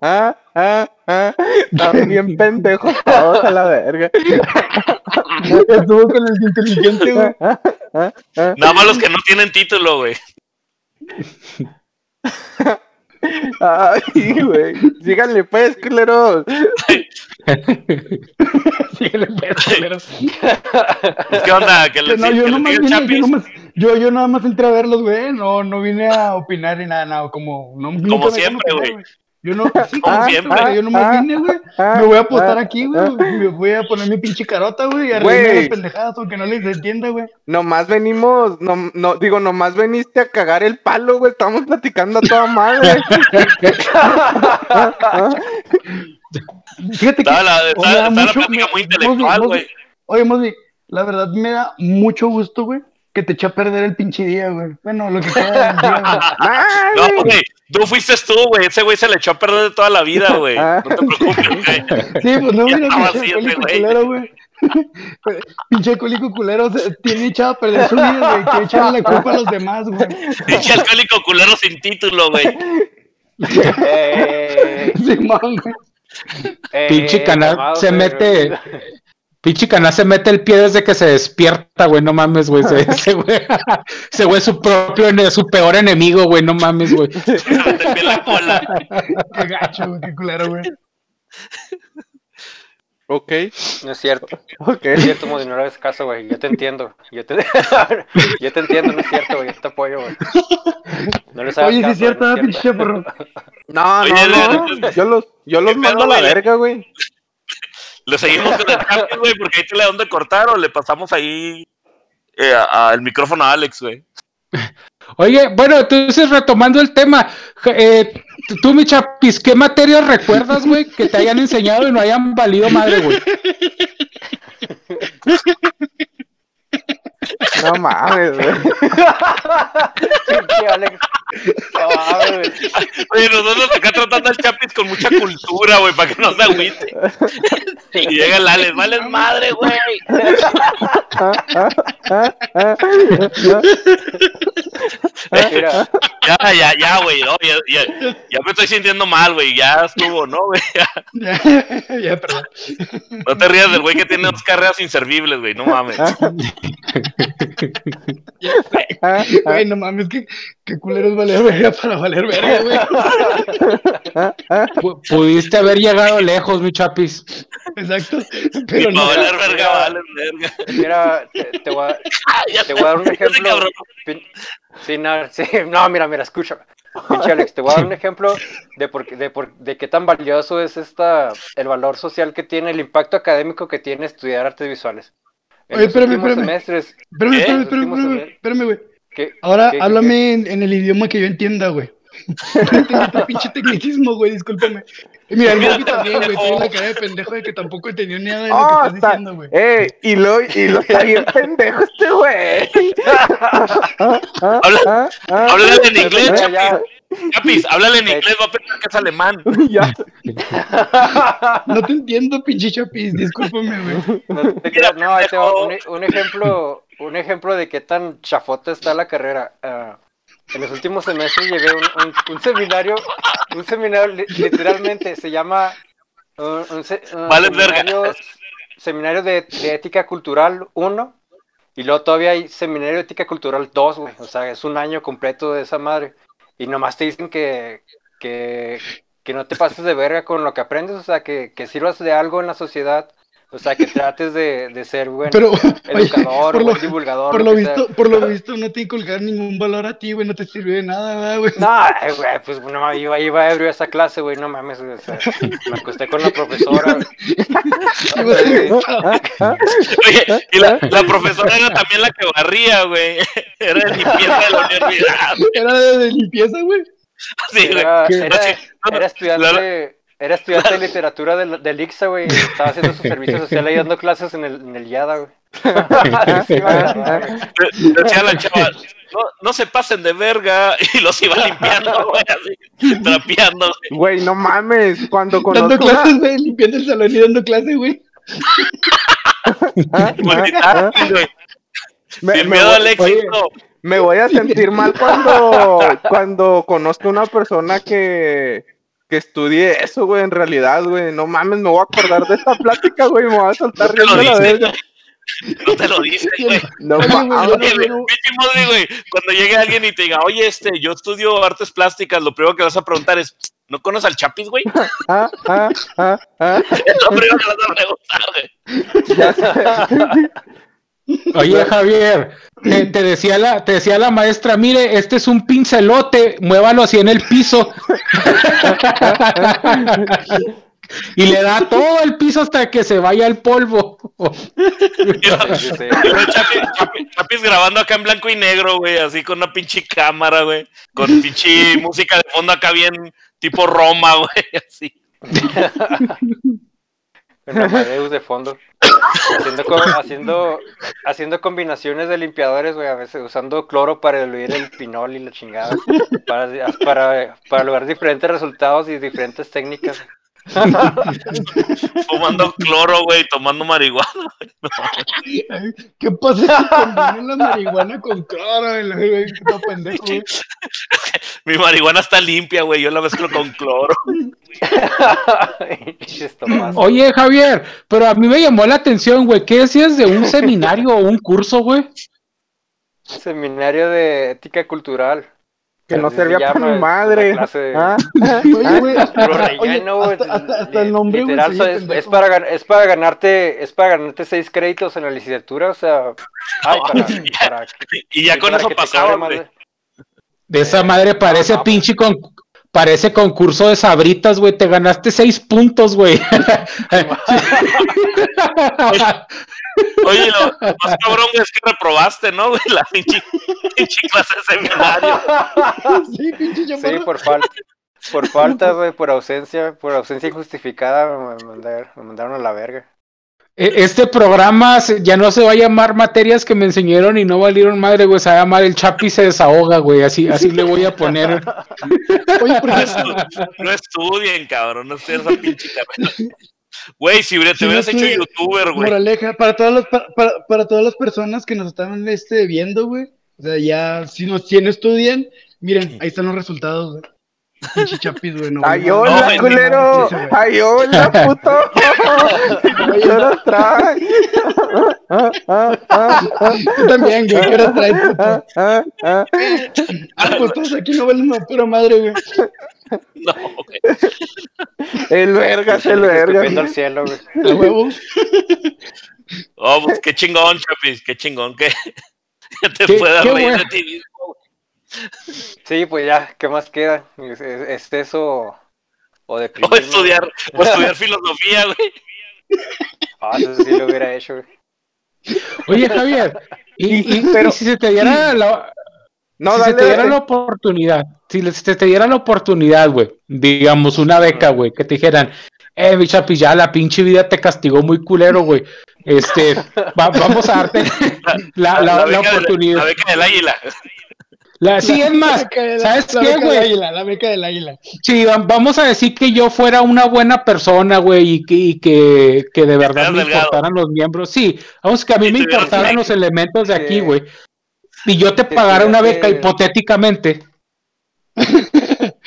B: Ah, ah, ah. Están bien pendejos todos a la verga.
E: Estuvo con el inteligente, güey.
B: Ah, ah, ah.
C: Nada más los que no tienen título, güey.
B: Ay, güey. Síganle, pues, culeros.
E: Síguele, pues, culero.
C: ¿Qué onda? Que le,
E: No, yo
C: que le
E: nomás
C: siga
E: vine, yo nomás, yo, yo nada más entré a verlos, güey. No, no vine a opinar ni nada, nada. Como, no, dejan
C: siempre, güey.
E: Yo no, sí,
C: Como
E: ah,
C: siempre.
E: ah, yo no me vine, güey. Me voy a apostar aquí, güey. Me voy a poner mi pinche carota, güey, y a reírme de pendejadas aunque no les entienda, güey.
B: Nomás venimos, no, no, digo, nomás veniste a cagar el palo, güey. Estamos platicando a toda madre.
E: Fíjate que
C: Estaba la, la plática muy intelectual, güey.
E: Oye, Mosby, la verdad me da mucho gusto, güey, que te eché a perder el pinche día, güey. Bueno, lo que queda del día, güey.
C: No, güey, tú fuiste tú, güey. Ese güey se le echó a perder de toda la vida, güey. No te preocupes, güey.
E: Sí, pues no, mira, pinche
C: güey.
E: culero, güey. pinche alcohólico culero se tiene echado a perder su vida, güey. Quiere echarle la culpa a los demás, güey.
C: Pinche alcohólico culero sin título, güey.
D: Eh,
E: Simón, güey.
D: eh,
A: Pinche canal se mete. Pinche canal se mete el pie desde que se despierta, güey. No mames, güey. Ese, ese güey. Ese güey es su propio, su peor enemigo, güey. No mames, güey.
C: Se la cola.
E: Qué gacho, güey. Qué culero, güey.
B: Ok,
D: No es cierto,
B: ok.
D: no es cierto, Modi, no le hagas caso, güey. Yo te entiendo. Yo te, yo te entiendo, no es cierto, güey. Yo te apoyo, güey. No les hagas
E: Oye,
D: caso,
E: es cierto,
D: no
E: ¿verdad, pinche chaparro.
B: No, no, no. Yo los, yo los
C: ¿Qué
B: mando a la verga, güey.
C: ¿Le seguimos con el cambio, güey? Porque ahí te le dónde cortar o le pasamos ahí eh, a- a el micrófono a Alex, güey.
A: Oye, bueno, entonces retomando el tema, eh, tú, mi chapis, ¿qué materias recuerdas, güey, que te hayan enseñado y no hayan valido madre, güey?
B: No mames, güey.
D: Pinche Alex. No, mames, güey.
C: Oye, nosotros acá tratando al Chapis con mucha cultura, güey, para que no se agüite. Y llega el Alex, vale madre, güey.
D: Mira,
C: Ya, ya, ya, güey. no, ya, ya, ya me estoy sintiendo mal, güey. Ya estuvo, ¿no, güey? Ya.
E: Ya, ya, perdón.
C: No te rías del güey que tiene dos carreras inservibles, güey. No mames.
E: Güey, no mames, que, que culero es valer verga para valer verga, güey.
A: Pu- Pudiste haber llegado lejos, mi chapis.
E: Exacto. Pero no.
C: valer verga, vale verga.
D: mira, te, te voy a,
C: ya
D: te voy a dar un ejemplo. Sí, no, sí, no, mira, mira, escúchame. Pinche Alex, te voy a dar un ejemplo de, por, qué- de, por, de qué tan valioso es esta, el valor social que tiene, el impacto académico que tiene estudiar artes visuales.
E: Oye, espérame, espérame.
D: semestres,
E: Espérame,
C: ¿Qué?
E: espérame, espérame, espérame, espérame, güey.
D: ¿qué-
E: Ahora
D: qué- qué-
E: háblame en, en el idioma que yo entienda, güey. Tu pinche tecnicismo, güey, discúlpame. Y mira, el Moby también, güey, tiene la cara de pendejo de que tampoco entendió nada de lo que
B: Oh,
E: estás
B: está,
E: diciendo, güey.
B: eh, y lo, y lo está bien pendejo este güey.
C: Habla-
B: Ah, ah,
C: Háblale en inglés,
D: Ya,
C: Chapis, háblale en inglés, va a pensar que es alemán.
B: ya.
E: No te entiendo, pinche chapis, discúlpame, güey.
D: No, te creas, no, ahí te va un, un ejemplo, un ejemplo de qué tan chafota está la carrera. Ah, en los últimos semestres llevé un, un- un seminario, un seminario li- literalmente se llama un, un se- un
C: Vale, verga.
D: seminario, seminario de, de ética cultural 1 y luego todavía hay seminario de ética cultural 2, güey. O sea, es un año completo de esa madre. Y nomás te dicen que, que, que no te pases de verga con lo que aprendes, o sea, que, que sirvas de algo en la sociedad. O sea, que trates de, de ser buen
E: Pero, oye,
D: educador,
E: por
D: buen
E: lo,
D: divulgador.
E: por
D: lo sea.
E: visto, por lo visto, no te inculcar ningún valor a ti, güey, no te sirve de nada, ¿verdad, güey.
D: No, ay, güey, pues no, iba, iba ebrio a esa clase, güey, no mames, güey, o sea, me acosté con la profesora.
E: Ibas a-
C: Oye, y la, la profesora era también la que barría, güey. Era de limpieza de la universidad.
E: Era de, limpieza, güey.
C: Sí,
D: era estudiante, era estudiante de literatura del, del ICSA, güey, estaba haciendo su servicio social ahí dando clases en el, en el YADA, güey. Sí, me agarraba, güey.
C: Decía la chava, no, no se pasen de verga. Y los iba limpiando, güey, así, trapeando. güey.
B: No mames. Cuando
E: Dando
B: conozco una-
E: clases, güey, limpiando el salón y dando clase, güey.
B: Ah, ah, me-
C: Sin
B: me
C: miedo
B: voy-
C: al
B: oye,
C: éxito.
B: Me voy a sentir mal cuando, cuando conozco una persona que, que estudie eso, güey, en realidad, güey. No mames, me voy a acordar de esta plática, güey, me voy a soltar
C: No te lo
B: riendo la
C: dice,
B: verga.
C: güey. No te lo dice, güey.
B: No
E: no-
C: Modri, güey, cuando llegue alguien y te diga, oye, este, yo estudio artes plásticas, lo primero que vas a preguntar es, ¿no conoces al Chapis, güey?
B: Ah, ah, ah, ah.
C: Es lo primero que vas a preguntar, güey.
B: Ya sé.
A: Oye, Javier, te, te decía la, te decía la maestra, mire, este es un pincelote, muévalo así en el piso. y le da todo el piso hasta que se vaya el polvo.
C: Veo Chapis, grabando acá en blanco y negro, güey, así con una pinche cámara, güey, con pinche música de fondo acá bien tipo Roma, güey, así.
D: Con Amadeus de fondo. Haciendo, co- haciendo, haciendo combinaciones de limpiadores, güey, a veces usando cloro para diluir el pinol y la chingada. Para, para, para lograr diferentes resultados y diferentes técnicas.
C: Fumando cloro, güey, tomando marihuana.
E: ¿Qué pasa si combinan la marihuana con cloro? No, pendejo.
C: Mi marihuana está limpia, güey, yo la mezclo con cloro.
A: Oye, Javier, pero a mí me llamó la atención, güey, ¿qué decías de un seminario o un curso, güey?
D: Seminario de ética cultural.
B: Que no
D: se
B: servía
D: llama,
B: para mi madre.
D: de-
B: ¿Ah?
E: Oye, güey, hasta, oye,
D: relleno, güey,
E: hasta, hasta, hasta el nombre,
D: literal,
E: se oye
D: es, es para es para ganarte es para ganarte seis créditos en la licenciatura, o sea, ay, para, para,
C: Y ya con eso pasaba,
D: de-
A: esa madre parece
D: no, pues.
A: pinche con parece concurso de sabritas, güey, te ganaste seis puntos, güey.
C: Oye, lo más cabrón, es que reprobaste, ¿no, güey? La pinche, pinche clase de seminario.
E: Sí, pinche
D: Sí, por falta por falta, güey, por ausencia, por ausencia injustificada me mandaron, me mandaron a la verga.
A: E- Este programa ya no se va a llamar materias que me enseñaron y no valieron madre, güey, se va a llamar el Chapi se desahoga, güey, así, así le voy a poner.
E: Oye, por
C: No,
E: ejemplo,
C: estu- no estudien, cabrón, no estudien esa pinche. Güey, si te
E: Sí,
C: hubieras hecho youtuber, güey.
E: moraleja, para todas las, para, para, para todas las personas que nos están este, viendo, güey. O sea, ya, si no, si no estudian, miren, ahí están los resultados, güey. Pinche chapis, güey. No,
B: ¡Ay,
E: no,
B: hola,
C: güey,
B: culero! ¡Ay, hola, puto! ¿Qué horas? Ah, ah, ah, ah,
E: Tú también, güey. ¿Qué hora traes, puto?
B: ah, ah, ah.
E: Ah, pues todos aquí no valen una pura madre, güey.
C: No, güey.
B: El vergas, el
D: Escupiendo al
B: vergas.
D: cielo, güey.
E: Huevo.
C: Oh, pues qué chingón, Chapis, qué chingón que te
A: qué
C: reír de ti.
D: Sí, pues ya, ¿qué más queda? ¿Es, es- es eso o de
C: O estudiar, o estudiar filosofía, güey.
D: Ah, eso sí lo hubiera hecho, güey.
A: Oye, Javier, y, y- y
B: Pero-
A: si se te diera la,
B: No,
A: si se te diera
B: dale.
A: la oportunidad, si se te diera la oportunidad, güey, digamos una beca, güey, que te dijeran, eh, mi Chapi, ya la pinche vida te castigó muy culero, güey. Este, va- vamos a darte la, la- la
C: beca de-
A: oportunidad.
C: la beca del águila.
A: La, sí, es más,
E: de
A: ¿sabes
E: la
A: qué, güey?
E: La beca del águila.
A: Sí, va- vamos a decir que yo fuera una buena persona, güey, y que, y que, que de verdad me
C: delgado.
A: importaran los miembros. Sí, vamos, que a mí me importaran los elementos de aquí, güey. Y yo te pagara una beca hipotéticamente.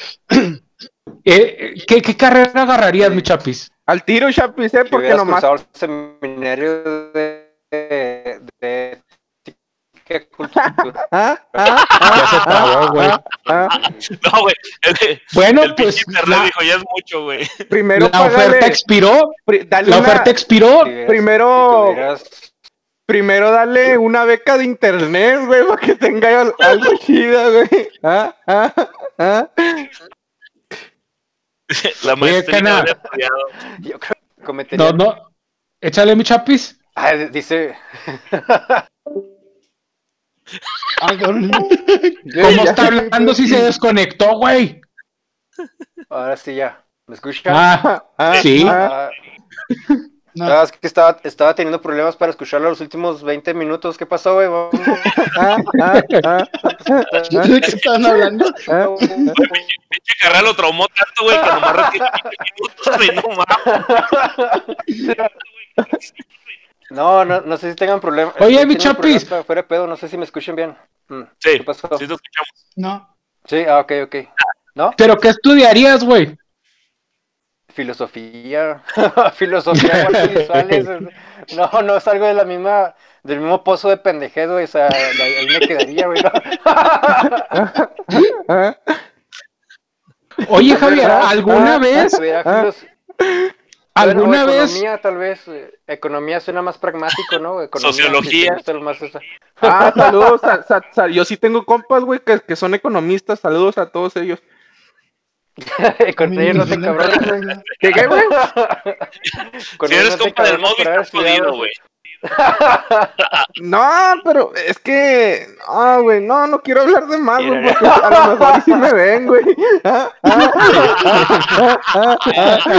A: Eh, ¿qué, ¿Qué carrera agarrarías, mi chapis?
B: Al tiro, Chapis, eh,
D: Que
B: porque nomás.
D: el seminario de, de, de ética cultural.
B: Ah, ah,
A: Ya se trabó, güey.
B: ah.
C: No, güey. El,
A: Bueno,
C: el
A: pues
C: internet
A: la,
C: dijo, ya es mucho, güey.
B: Primero,
A: la oferta
B: págale.
A: expiró.
B: pri- Dale
A: La
B: una-
A: oferta expiró.
D: Si
B: Primero-
D: si tuvieras-
B: Primero dale una beca de internet, güey, para que tenga al- algo chida, güey. Ah, ah, ah.
C: La maestría
A: Cana.
C: habría estudiado.
D: yo creo que cometería.
A: No, no. Échale, mi chapis.
D: Ah, dice.
E: Ah.
A: ¿Cómo está hablando si se desconectó, güey?
D: Ahora sí ya. ¿Me escuchan?
A: Ah,
B: Ah,
A: Sí.
B: ah.
E: No,
D: ah, es que estaba, estaba teniendo problemas para escucharlo los últimos 20 minutos. ¿Qué pasó, güey?
B: Ah, ah,
E: ¿De qué estaban hablando?
C: Pinche carrera lo traumó tanto, güey, que nomás retiene 15 minutos, güey, no mames.
D: No, no, no sé si tengan problemas.
A: Oye, mi Chapis.
D: Fuera de pedo, no sé si me escuchen bien. Mm,
C: Sí,
D: ¿Qué pasó?
C: sí te escuchamos.
E: No.
D: Sí, ah, ok, ok. ¿No?
A: ¿Pero qué estudiarías, güey?
D: Filosofía. Filosofía visuales. No, no es algo de la misma, del mismo pozo de pendejez, güey. O sea, ahí, me quedaría, güey. ¿no?
A: Oye, Javier. ¿alguna
B: Ah,
A: vez? ¿Alguna
D: Bueno,
A: vez?
D: economía, tal vez. eh, Economía suena más pragmático, ¿no? Economía,
C: Sociología.
D: gusta más esa.
B: Ah, saludos. sa- sa- sa- yo sí tengo compas, güey, que, que son economistas. Saludos a todos ellos.
D: Con ellos no te cabrones.
B: ¿Qué, güey?
C: Si eres compa del móvil, estás jodido, güey.
B: No, pero es que. Ah, güey, no, no quiero hablar de más, güey, porque a lo mejor sí me ven, güey. Ah,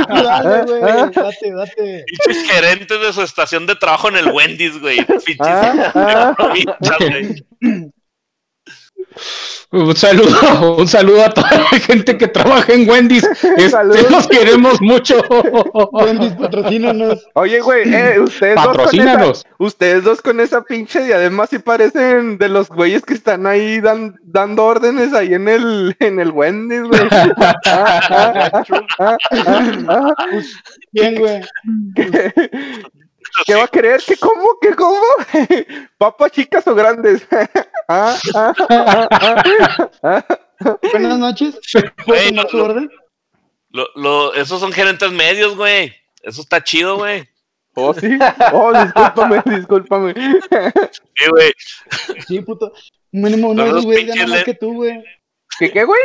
E: Dale, güey, date, date.
C: Pinches gerentes de su estación de trabajo en el Wendy's, güey. Pinches
B: ah, ah.
C: pinchas, güey.
A: Un saludo, un saludo a toda la gente que trabaja en Wendy's. Este, los queremos mucho.
E: Wendy's, patrocínanos.
B: Oye, güey, eh, ustedes dos con esa, ustedes dos con esa pinche diadema sí parecen de los güeyes que están ahí dan- dando órdenes ahí en el, en el Wendy's, güey.
E: Bien, güey.
B: ¿Qué va a querer? ¿Qué cómo? ¿Qué cómo? ¿Papas chicas o grandes? Ah, ah, ah, ah, ah.
E: Buenas noches.
C: Güey,
E: ¿Puedo tomar
C: no,
E: su
C: no.
E: orden?
C: Lo, lo, esos son gerentes medios, güey. Eso está chido, güey.
B: Oh, sí. Oh, discúlpame, discúlpame.
C: Sí, güey.
E: Sí, puto. Mínimo uno de los güeyes gana más que tú, güey.
B: ¿Qué, qué, güey?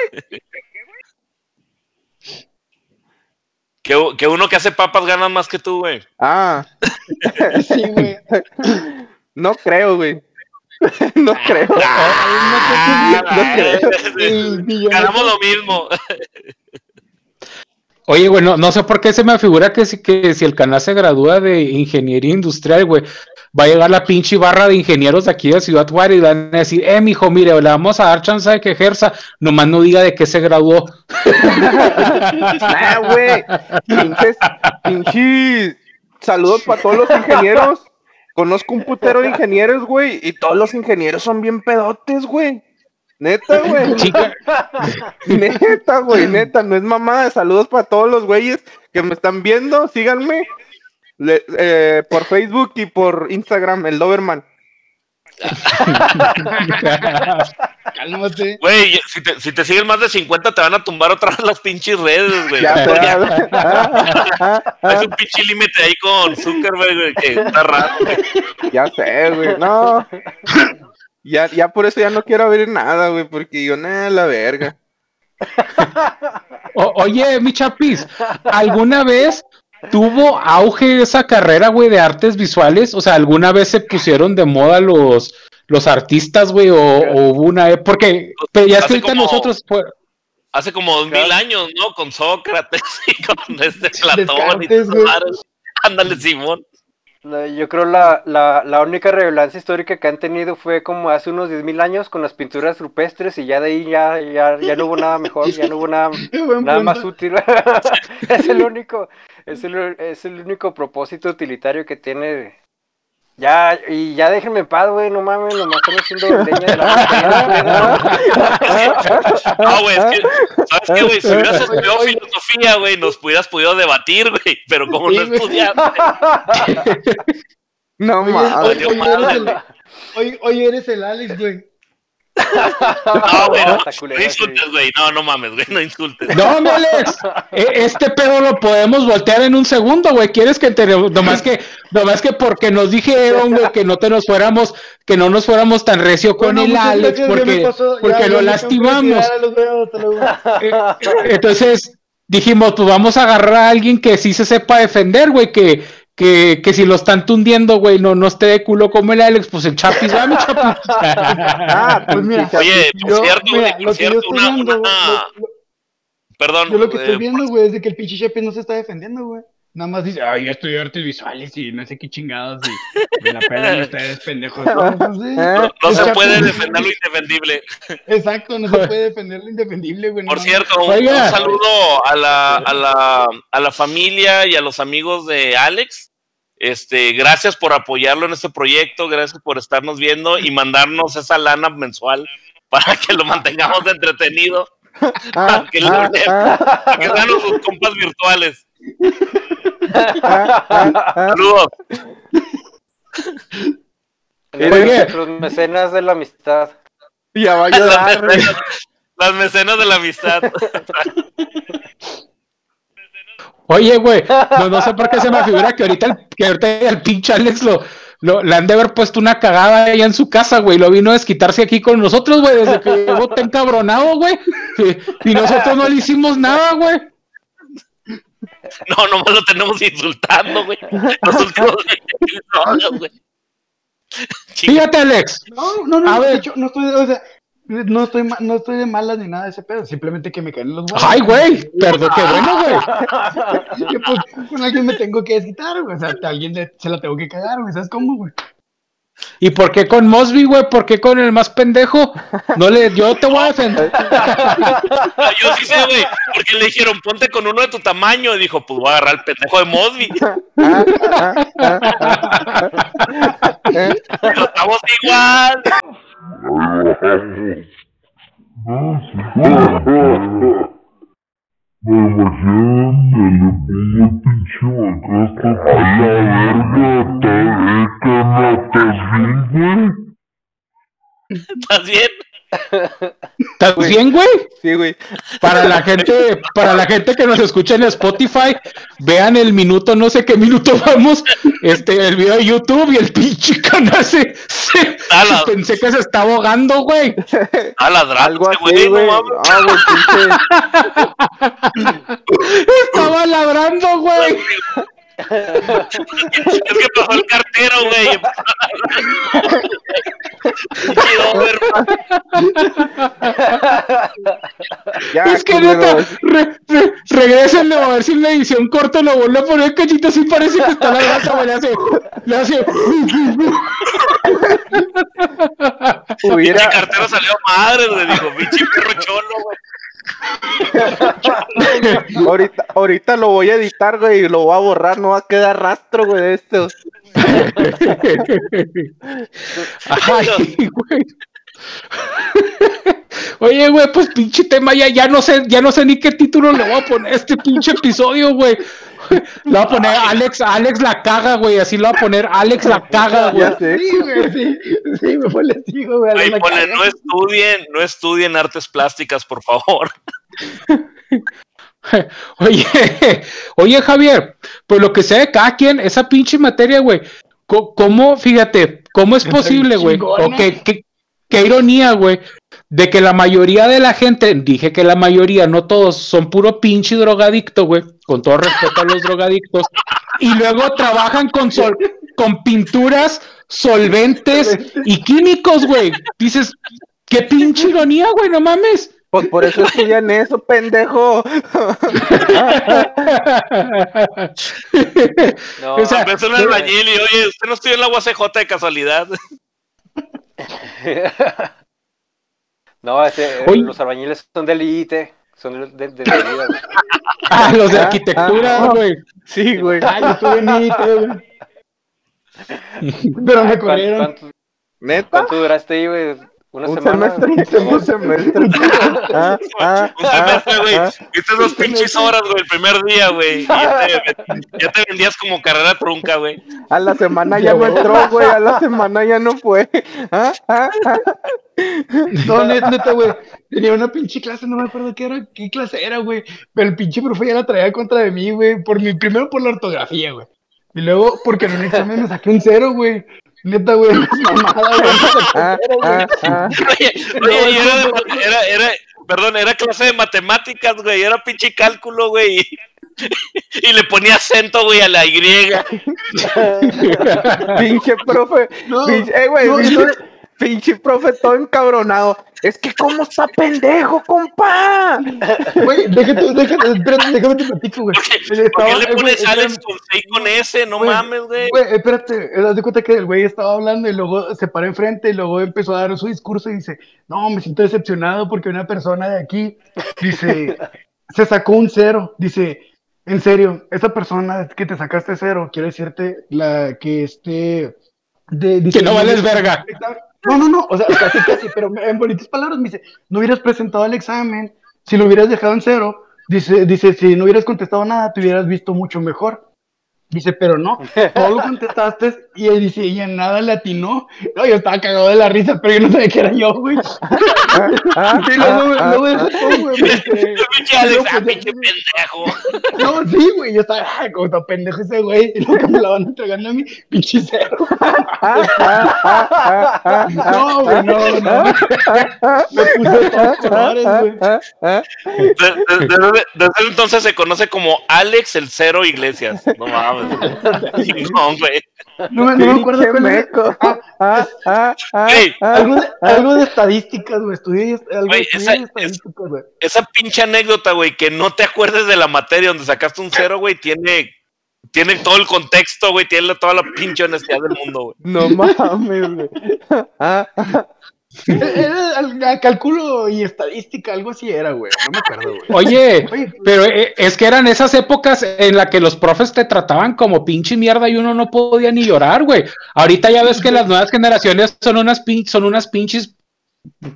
C: Que, que uno que hace papas gana más que tú, güey.
B: Ah,
E: Sí, güey.
B: no creo, güey. No creo.
C: Ah,
B: No creo.
E: Millón-
C: Ganamos lo mismo.
A: Oye, güey, no, no sé por qué se me figura que si, que si el canal se gradúa de ingeniería industrial, güey, va a llegar la pinche barra de ingenieros de aquí de Ciudad Juárez y van a decir, eh, mijo, mire, le vamos a dar chance de que ejerza, nomás no diga de qué se graduó.
B: Nah, güey. Pinches, pinches. Saludos para todos los ingenieros. Conozco un putero de ingenieros, güey. Y todos los ingenieros son bien pedotes, güey. Neta, güey.
A: Chica,
B: Neta, güey, neta, no es mamada. Saludos para todos los güeyes que me están viendo. Síganme Le- eh, por Facebook y por Instagram, el Doberman.
E: Cálmate.
C: Güey, si te, si te siguen más de 50 te van a tumbar otra vez las pinches redes, güey.
B: Ya,
C: Porque
B: ya,
C: Es un pinche límite ahí con Zuckerberg, güey, que está raro. güey.
B: ya sé, güey. No. Ya, ya por eso ya no quiero ver nada, güey, porque yo, nada, la verga.
A: O- oye, mi chapis, ¿alguna vez tuvo auge esa carrera, güey, de artes visuales? O sea, ¿alguna vez se pusieron de moda los, los artistas, güey? O, o hubo una... e- Porque pero ya es que ahorita
C: como-
A: nosotros... pues,
C: Hace como dos mil años, ¿no? Con Sócrates y con este Platón y
E: Descartes,
C: madres. Ándale, Simón.
D: Yo creo la, la, la única relevancia histórica que han tenido fue como hace unos 10.000 años con las pinturas rupestres y ya de ahí ya, ya, ya no hubo nada mejor, ya no hubo nada, nada más útil. es el único, es el, es el único propósito utilitario que tiene. Ya, y ya déjenme en paz, güey, no mames, nomás están haciendo leña de la
C: No, güey, es que, ¿sabes qué, güey? Si hubieras estudiado filosofía, güey, nos hubieras podido debatir, güey. Pero como no
E: Sí, güey.
C: estudiaste,
B: No mames.
E: el,
C: güey.
E: oye, oye, eres el Alex, güey.
C: No, güey, no, no insultes, güey. No, no mames, güey, no insultes.
A: No, mi Alex, e- este pedo lo podemos voltear en un segundo, güey. ¿Quieres que te, nomás que, nomás que porque nos dijeron, güey, que no te nos fuéramos, que no nos fuéramos tan recio con
E: Bueno,
A: el Alex, porque,
E: pasó, ya-
A: porque
E: ya
A: lo lastimamos. Eh, Entonces dijimos, pues vamos a agarrar a alguien que sí se sepa defender, güey, que, que, que si lo están tundiendo, güey, no, no esté de culo como el Alex, pues el Chapis, va mi Chapis.
B: Ah,
E: Pues mira,
C: Oye, por
E: Yo,
C: cierto,
E: mira,
C: güey, por cierto,
E: estoy
C: una,
E: viendo,
C: una-
E: lo- lo-
C: Perdón.
E: yo lo que estoy
C: eh,
E: viendo, güey, es de que el pinche Shepard no se está defendiendo, güey. Nada más dice, ay, yo estudié artes visuales y no sé qué chingados y me la pelan ustedes, pendejos. No, pues.
C: No, no
E: El
C: se puede defender lo indefendible.
E: Exacto, no se puede defender lo indefendible, güey.
C: Por cierto, un, un saludo a la, a, la, a la familia y a los amigos de Alex. Este, gracias por apoyarlo en este proyecto, gracias por estarnos viendo y mandarnos esa lana mensual para que lo mantengamos entretenido,
B: Ah,
C: para que, lo-
B: ah, ah,
C: para que sean sus compas virtuales. Saludos.
D: Los mecenas de la amistad.
B: Ya va a
C: Las
B: llorar. güey.
C: mecenas, las mecenas de la amistad.
A: Oye, güey, no, no sé por qué se me figura que ahorita el, que ahorita el pinche Alex lo, lo, le han de haber puesto una cagada allá en su casa, güey. Lo vino a desquitarse aquí con nosotros, güey, desde que llegó tan encabronado, güey. Y, y nosotros no le hicimos nada, güey.
C: No, nomás lo tenemos insultando, güey. Los últimos 20 episodios, güey.
A: Fíjate, Alex.
E: No, no, no,
A: A ver.
E: hecho, no estoy, o sea, no estoy, no estoy de malas ni nada de ese pedo, simplemente que me caen los huevos.
A: Ay, güey, perdón, qué bueno, güey.
E: Que, pues, con alguien me tengo que desquitar, güey, o sea, a alguien le- se la tengo que cagar, güey, ¿sabes cómo, güey?
A: ¿Y por qué con Mosby, güey? ¿Por qué con el más pendejo? No le, yo te voy a defender.
C: Ah, Yo sí sé, güey. Porque le dijeron, ponte con uno de tu tamaño. Y dijo, pues voy a agarrar el pendejo de Mosby. Pero estamos igual.
F: Me imagino le pongo pinche macasta a la verga, está eh, que no estás bien, güey.
C: ¿Estás bien?
A: ¿Estás bien, güey?
B: Sí, güey.
A: Para la gente, para la gente que nos escucha en Spotify, vean el minuto, no sé qué minuto vamos, este, el video de YouTube y el pinche canal se, se-
C: Ala.
A: pensé que se está ahogando, güey.
C: A ladrando,
B: Algo
C: este
B: así,
C: güey.
B: güey.
C: No.
B: Ah, güey, pinche.
A: Estaba ladrando, güey.
C: Es que pasó el cartero, güey.
B: Ya,
A: es que neta, re, re, regrésenle a ver si en la edición corta lo vuelve a poner cachito, así parece que está ladrando, güey. Le hace, le hace.
B: Hubiera,
C: cartero salió madre, güey. Dijo, pinche perro cholo, güey.
B: ahorita, ahorita lo voy a editar, güey, y lo voy a borrar, no va a quedar rastro, güey, de esto.
A: Ay, güey. Oye, güey, pues pinche tema, ya, ya no sé, ya no sé ni qué título le voy a poner a este pinche episodio, güey. Le voy a poner Alex, Alex la caga, güey, así lo voy a poner Alex la caga, güey.
E: Sí, güey, sí, sí, me fue les digo, güey.
C: No estudien, no estudien artes plásticas, por favor.
A: Oye, oye, Javier, pues lo que sea de cada quien, esa pinche materia, güey. ¿Cómo, fíjate, cómo es posible, güey? O qué, qué, qué ironía, güey, de que la mayoría de la gente, dije que la mayoría, no todos, son puro pinche drogadicto, güey, con todo respeto a los drogadictos, y luego trabajan con sol, con pinturas, solventes y químicos, güey. Dices, qué pinche ironía, güey, no mames.
B: Pues por eso estudian eso, pendejo.
D: No,
A: O sea,
C: Pensé en el albañil y, oye, usted no estudió en la UACJ de casualidad.
D: no ese, eh, los albañiles son del IIT, son de, de, de la vida, güey.
A: Ah, los de
B: Ah,
A: arquitectura,
B: ah,
A: güey.
B: Sí, güey.
E: Ay, yo estuve en IT, güey. Pero me
D: ¿Cuánto,
E: corrieron.
D: cuánto,
B: Neta.
D: cuánto duraste ahí, güey? ¿Una
B: Un
D: semana?
B: semestre, un semestre. Ah, ah,
C: Un semestre,
B: ah,
C: güey.
B: ah.
C: Viste dos pinches horas, güey, el primer día, güey. Ya te, ya te vendías como carrera trunca, güey.
B: A la semana ya no entró, güey. A la semana ya no fue. Ah, ah, ah.
E: No, neta, neta, güey. Tenía una pinche clase, no me acuerdo qué era, qué clase era, güey. Pero el pinche profe ya la traía contra de mí, güey. Por mi, primero por la ortografía, güey. Y luego porque en un examen me saqué un cero, güey. Neta, güey, mamada,
B: Ah, ah, ah.
C: Oye, oye, era, era, era, perdón, era clase de matemáticas, güey. Era pinche cálculo, güey. Y, y le ponía acento, güey, a la Y.
B: Pinche profe.
E: No,
B: pinche, eh, güey,
E: no,
B: pinche, profe todo encabronado. Es que, ¿cómo está pendejo, compa?
E: Güey, déjate, déjate, espérate, déjame te platico, güey.
C: ¿Por qué, le
E: eh, güey,
C: pones. Alex con C y con S? No
E: Güey,
C: mames, güey.
E: Güey, espérate, eh, haz de cuenta que el güey estaba hablando y luego se paró enfrente y luego empezó a dar su discurso y dice, no, me siento decepcionado porque una persona de aquí, dice, se sacó un cero, dice, en serio, esa persona que te sacaste cero, quiero decirte la que este... De, dice,
A: Que no vales verga.
E: No, no, no, o sea, casi, casi, pero en bonitas palabras me dice, no hubieras presentado el examen, si lo hubieras dejado en cero, dice, dice, si no hubieras contestado nada, te hubieras visto mucho mejor. Dice, pero no, todo lo contestaste y él dice, y en nada le atinó. No, yo estaba cagado de la risa, pero yo no sabía que era yo, güey. Sí, dejó todo, güey. me
C: Pinche Alex,
E: luego,
C: ah,
E: pues,
C: pinche pendejo.
E: No, sí, güey, yo estaba, ay, como está pendejo ese güey, y luego me la van entregando a mí, pinche cero. No, güey, no, no. Me puse todos colores, güey.
C: De- de- de- Desde entonces se conoce como Alex el Cero Iglesias. No mames. No, güey.
E: No me, no me acuerdo era.
B: meco.
E: Ah,
B: Ah, ah, ah, ah.
E: algo, de, algo de estadísticas, güey. Estudié algo estudié
C: esa-
E: de estadísticas, güey.
C: esa pinche anécdota, güey, que no te acuerdes de la materia donde sacaste un cero, güey, tiene, tiene todo el contexto, güey, tiene toda la pinche honestidad del mundo, güey.
B: No mames, güey. Ah, ah.
E: Era al- al cálculo y estadística, algo así era, güey. No me acuerdo, güey.
A: Oye,
E: Oye,
A: pero eh, es que eran esas épocas en las que los profes te trataban como pinche mierda y uno no podía ni llorar, güey. Ahorita ya ves que las nuevas generaciones son unas pin- son unas pinches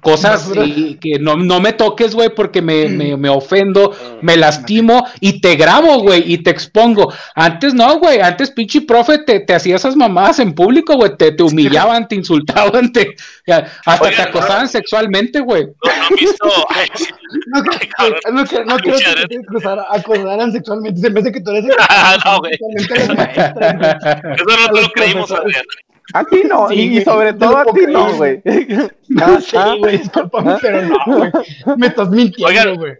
A: cosas y que no, no me toques, güey, porque me, me, me ofendo, me lastimo y te grabo, güey, y te expongo. Antes no, güey, antes pinche profe te, te hacía esas mamadas en público, güey, te, te humillaban, te insultaban, te, hasta
C: Oigan,
A: te acosaban sexualmente, güey.
C: No, no
E: no,
C: cabrón.
E: no, que te acosaran sexualmente. Se me hace que tú eres
C: Ah, no, güey. Eso no te lo creímos. Adrián.
B: A ti no,
E: Sí,
B: y,
E: güey,
B: sobre
E: no
B: todo a ti no, güey. Ah,
E: Sí,
B: ah,
E: güey, discúlpame, pero no, güey. Me estás mintiendo,
C: Oigan,
E: güey.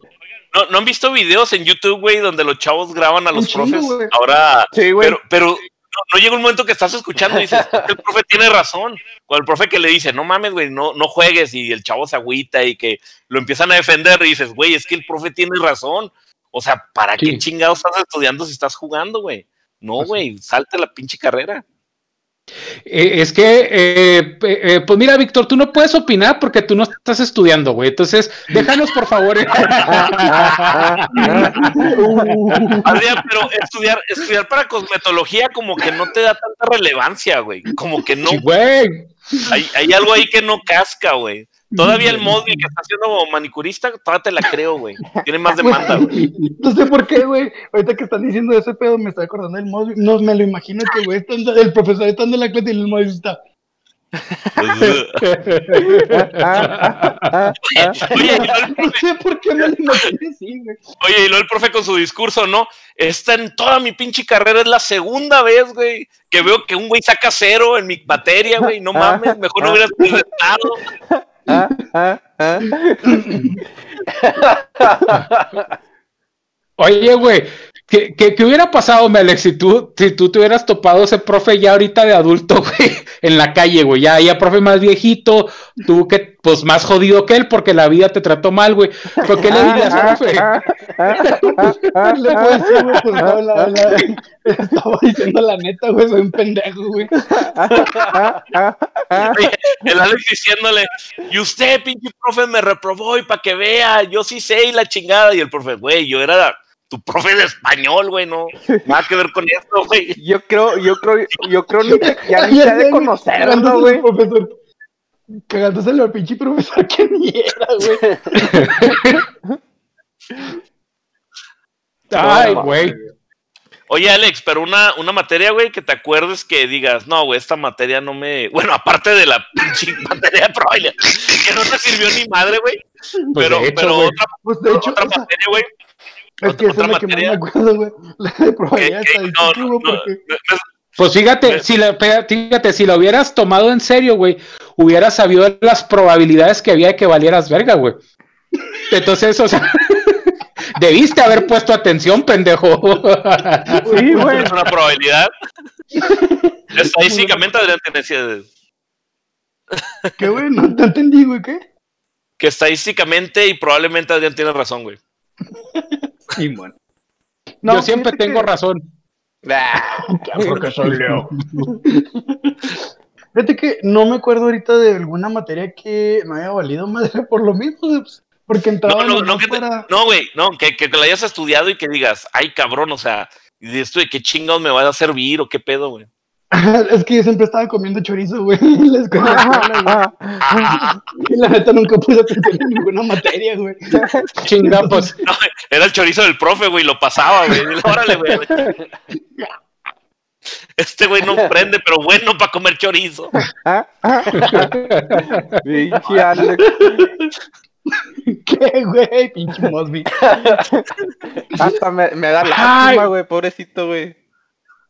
C: ¿No, ¿No han visto videos en YouTube, güey, donde los chavos graban a los
E: chingo,
C: profes?
E: güey.
C: Ahora,
B: Sí, güey.
C: pero, pero no, no llega un momento que estás escuchando y dices, el profe tiene razón. O el profe que le dice, no mames, güey, no, no juegues, y el chavo se agüita y que lo empiezan a defender y dices, güey, es que el profe tiene razón. O sea, ¿para
A: Sí.
C: qué chingados estás estudiando si estás jugando, güey? No,
A: Pues
C: güey, salte la pinche carrera.
A: Eh, es que, eh, eh, pues mira, Víctor, tú no puedes opinar porque tú no estás estudiando, güey. Entonces, déjanos, por favor.
C: Adrián, pero estudiar, estudiar para cosmetología como que no te da tanta relevancia, güey. Como que no,
A: Sí, güey.
C: hay, hay algo ahí que no casca, güey. Todavía el Mosby que está haciendo manicurista, todavía te la creo, güey. Tiene más demanda, güey.
E: No sé por qué, güey. Ahorita que están diciendo ese pedo, me estoy acordando del Mosby. No me lo imagino que, güey, el profesor está en la clase y el Mosby está.
C: Oye, y luego el
E: No
C: profe,
E: sé por qué me lo imagino así, güey.
C: oye, y luego el profe con su discurso, ¿no? Esta en toda mi pinche carrera es la segunda vez, güey, que veo que un güey saca cero en mi materia, güey. No mames, mejor no hubieras presentado.
B: Ah, ah, ah.
A: Oye, güey, ¿qué, qué, qué hubiera pasado, Alex, si tú, si tú te hubieras topado ese profe ya ahorita de adulto, güey, en la calle, güey? Ya, ya profe más viejito, tú que, pues más jodido que él porque la vida te trató mal, güey. ¿Pero qué le dirías, profe?
E: Estaba diciendo la neta, güey, soy un pendejo, güey.
C: Oye, el Alex diciéndole, y usted, pinche profe, me reprobó y para que vea, yo sí sé y la chingada. Y el profe, güey, yo era tu profe de español, güey, no, nada que ver con esto, güey.
B: Yo creo, yo creo, yo creo ni que ya ni de
E: güey,
B: conocerlo,
E: cagándose
B: güey.
E: el profesor. Cagándose al pinche profesor que ni era, güey.
A: Ay, güey.
C: Oye, Alex, pero una, una materia, güey, que te acuerdes que digas, no, güey, esta materia no me. Bueno, aparte de la pinche materia de probabilidad, que no te sirvió ni madre, güey.
A: Pues
C: pero
A: de hecho,
C: pero otra,
E: Pues de hecho,
C: otra
E: esa-
C: materia, güey.
E: Es que
C: otra
E: es la que más me acuerdo, güey. La de probabilidad
C: no, no,
E: porque...
C: no,
A: Pues fíjate, si la, fíjate, si lo hubieras tomado en serio, güey, hubieras sabido las probabilidades que había de que valieras verga, güey. Entonces, o sea, debiste haber puesto atención, pendejo.
B: Sí, güey.
C: es una probabilidad. Estadísticamente, Adrián tiene
E: ¿Qué, güey? No te entendí, güey, ¿qué?
C: que estadísticamente y probablemente Adrián tiene razón, güey.
E: Sí, bueno.
A: Yo siempre tengo razón.
E: Porque soy Leo. Fíjate que no me acuerdo ahorita de alguna materia que no haya valido madre por lo mismo, pues, porque entraba
C: No, no, no, que te-
E: para...
C: no, güey, no, que, que, que la hayas estudiado y que digas, ay, cabrón, o sea, y esto de qué chingados me va a servir o qué pedo, güey.
E: es que yo siempre estaba comiendo chorizo, güey, en la escuela. Y la neta nunca puse atención en ninguna materia, güey.
A: Chinga, pues.
C: No, era el chorizo del profe, güey, lo pasaba, güey. Órale, güey. Este güey no prende, pero bueno para comer chorizo.
B: Ah, ah. Pinche Alex.
E: ¿Qué, güey? Pinche Mosby.
B: Hasta me, me da lástima, güey, pobrecito, güey.
E: No, güey, a ver.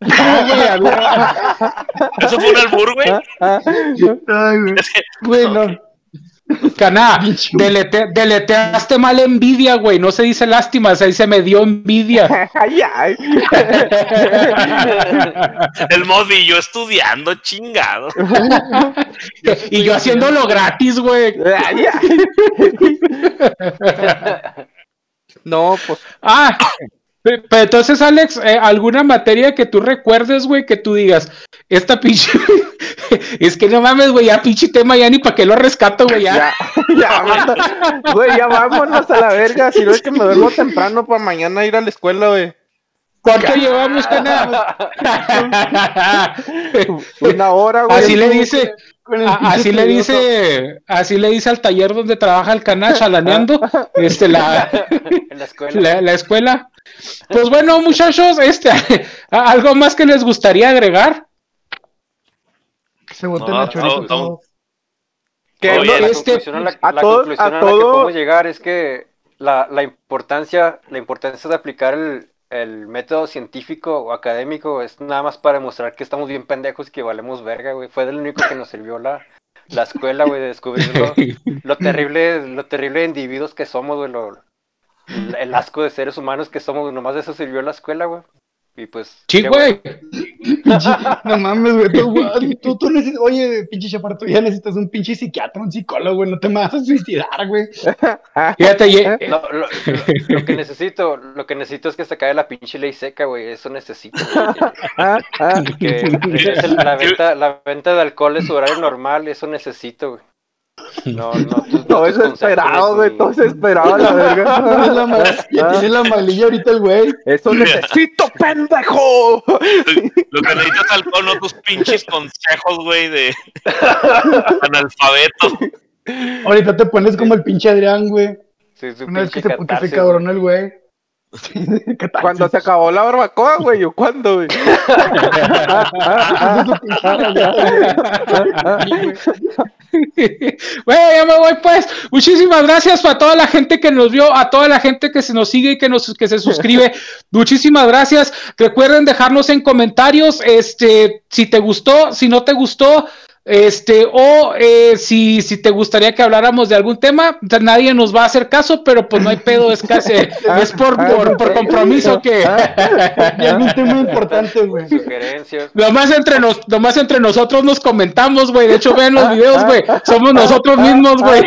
C: Eso fue un albur, güey.
B: Ah, ah.
E: Ay, güey.
C: Es que,
E: Güey, no.
A: Caná, delete- deleteaste mal envidia, güey. No se dice lástima, se dice me dio envidia.
B: Ay, ay.
C: el yo estudiando, chingado.
A: y yo haciéndolo gratis, güey.
B: Ay, ay. No, pues
A: Ah, pe- pero entonces, Alex, eh, ¿alguna materia que tú recuerdes, güey, que tú digas, esta pinche... es que no mames, güey, ya pinche tema, ya ni para qué lo rescato, güey, ya.
B: ya, ya, güey, ya vámonos a la verga. Si no es que me duermo temprano para mañana ir a la escuela, güey.
A: ¿Cuánto llevamos, Caná?
B: Una hora, güey.
A: así le dice, A- así le dice, así le dice al taller donde trabaja el Caná, chalaneando, este, la...
D: En la escuela.
A: la, la escuela. Pues bueno, muchachos, este, algo más que les gustaría agregar.
E: Se
C: No,
E: la chorizo
C: no,
E: todo.
B: Que
C: Oye,
B: no-
D: la
A: este,
D: conclusión a la,
B: a
D: la
B: todo-
D: conclusión
B: a
D: a la
B: todo-
D: que podemos llegar es que la, la importancia la importancia de aplicar el, el método científico o académico es nada más para demostrar que estamos bien pendejos y que valemos verga, güey. Fue del único que nos sirvió la, la escuela, güey, de descubrir lo, lo terrible, lo terrible de individuos que somos, güey, lo- el asco de seres humanos que somos, nomás de eso sirvió la escuela, güey. Y pues.
A: Sí, güey.
E: No mames, güey. Tú, güey, tú, tú necesitas, oye, pinche chaparro, tú ya necesitas un pinche psiquiatra, un psicólogo, güey. No te me vas a suicidar, güey.
A: Fíjate, ye-
D: Lo, lo- lo- lo que necesito, lo que necesito es que se acabe la pinche ley seca, güey. Eso necesito. güey. Que regrese la venta, la venta de alcohol es su horario normal, eso necesito, güey. No, no,
B: Todo
D: no
B: es
D: tus consejos,
B: esperado, güey. Todo es esperado, la verga.
E: Tiene la ma- ya tiene la malilla ahorita el güey.
B: Eso necesito, pendejo.
C: Lo que necesitas alcohol, no tus pinches consejos, güey, de analfabeto.
E: Ahorita te pones como el pinche Adrián, güey.
D: Sí,
E: Una vez que se,
D: catarsis,
E: cabrona el güey.
B: Cuando se acabó la barbacoa, güey. ¿Yo cuándo, güey?
A: Bueno, ya me voy pues. Muchísimas gracias para toda la gente que nos vio, a toda la gente que se nos sigue y que nos que se suscribe. Muchísimas gracias. Recuerden dejarnos en comentarios, este, si te gustó, si no te gustó, este, o eh, si, si te gustaría que habláramos de algún tema. O sea, nadie nos va a hacer caso, pero pues no hay pedo, es casi, es por, por, por compromiso que.
E: Y algún tema importante, güey.
D: Sugerencias.
A: Nomás entre, nos, nomás entre nosotros nos comentamos, güey. De hecho, vean los videos, güey. Somos nosotros mismos, güey.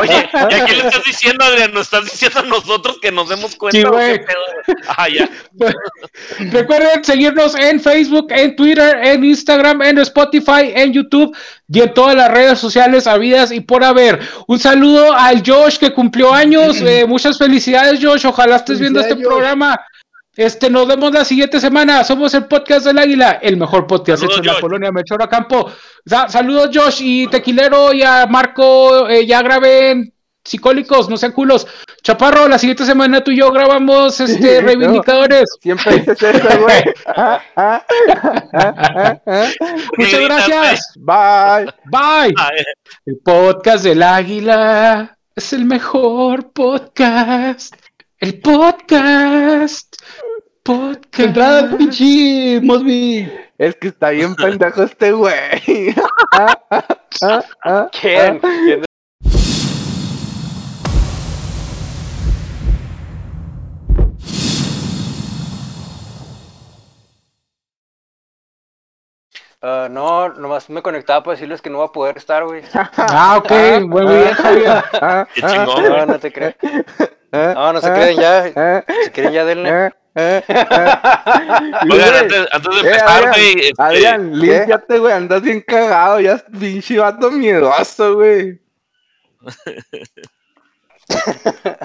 C: Oye, ¿y a quién le estás diciendo, Adrián? Nos estás diciendo a nosotros que nos demos cuenta.
A: Sí, güey.
C: Ah, ya.
A: Recuerden seguirnos en Facebook, en Twitter, en Instagram, en Spotify, en YouTube y en todas las redes sociales habidas y por haber. Un saludo al Josh que cumplió años. eh, muchas felicidades, Josh. Ojalá estés viendo este
E: Josh.
A: programa. Este, nos vemos la siguiente semana. Somos el podcast del Águila, el mejor podcast
C: Saludos,
A: hecho en la colonia Melchor Campo. saludos, Josh y Tequilero y a Marco. eh, ya grabé psicólicos, no sean culos. Chaparro, la siguiente semana tú y yo grabamos este
B: No.
A: reivindicadores.
B: Siempre dices eso, güey. Ah, ah, ah, ah, ah.
A: Muchas gracias.
B: Bye.
A: Bye. El podcast del águila es el mejor podcast. El podcast. Podcast.
E: Entrada, pinche Mosby.
B: Es que está bien pendejo este güey. Ah, ah, ah, ah.
D: ¿Quién? ¿Quién? Ah, no, nomás me conectaba para decirles que no va a poder estar, güey.
A: Ah, ok. Muy bien, Javier.
B: Ah,
C: Qué chingón,
D: No,
C: güey.
D: no te creas.
B: ah,
D: No, no se
B: ah,
D: creen ya. Si quieren ya denle.
C: Oigan,
B: Güey,
C: antes, antes de
B: eh,
C: empezar,
B: Adrián,
C: güey. este,
B: Adrián, límpiate, güey. Andas bien cagado. Ya es pinche vato miedoso, güey.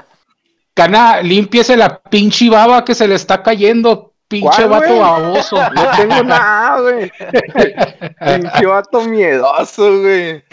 A: Cana, límpiese la pinche baba que se le está cayendo. Pinche
B: ¿Cuál,
A: vato
B: güey?
A: baboso.
B: No tengo nada, güey. Pinche vato miedoso, güey.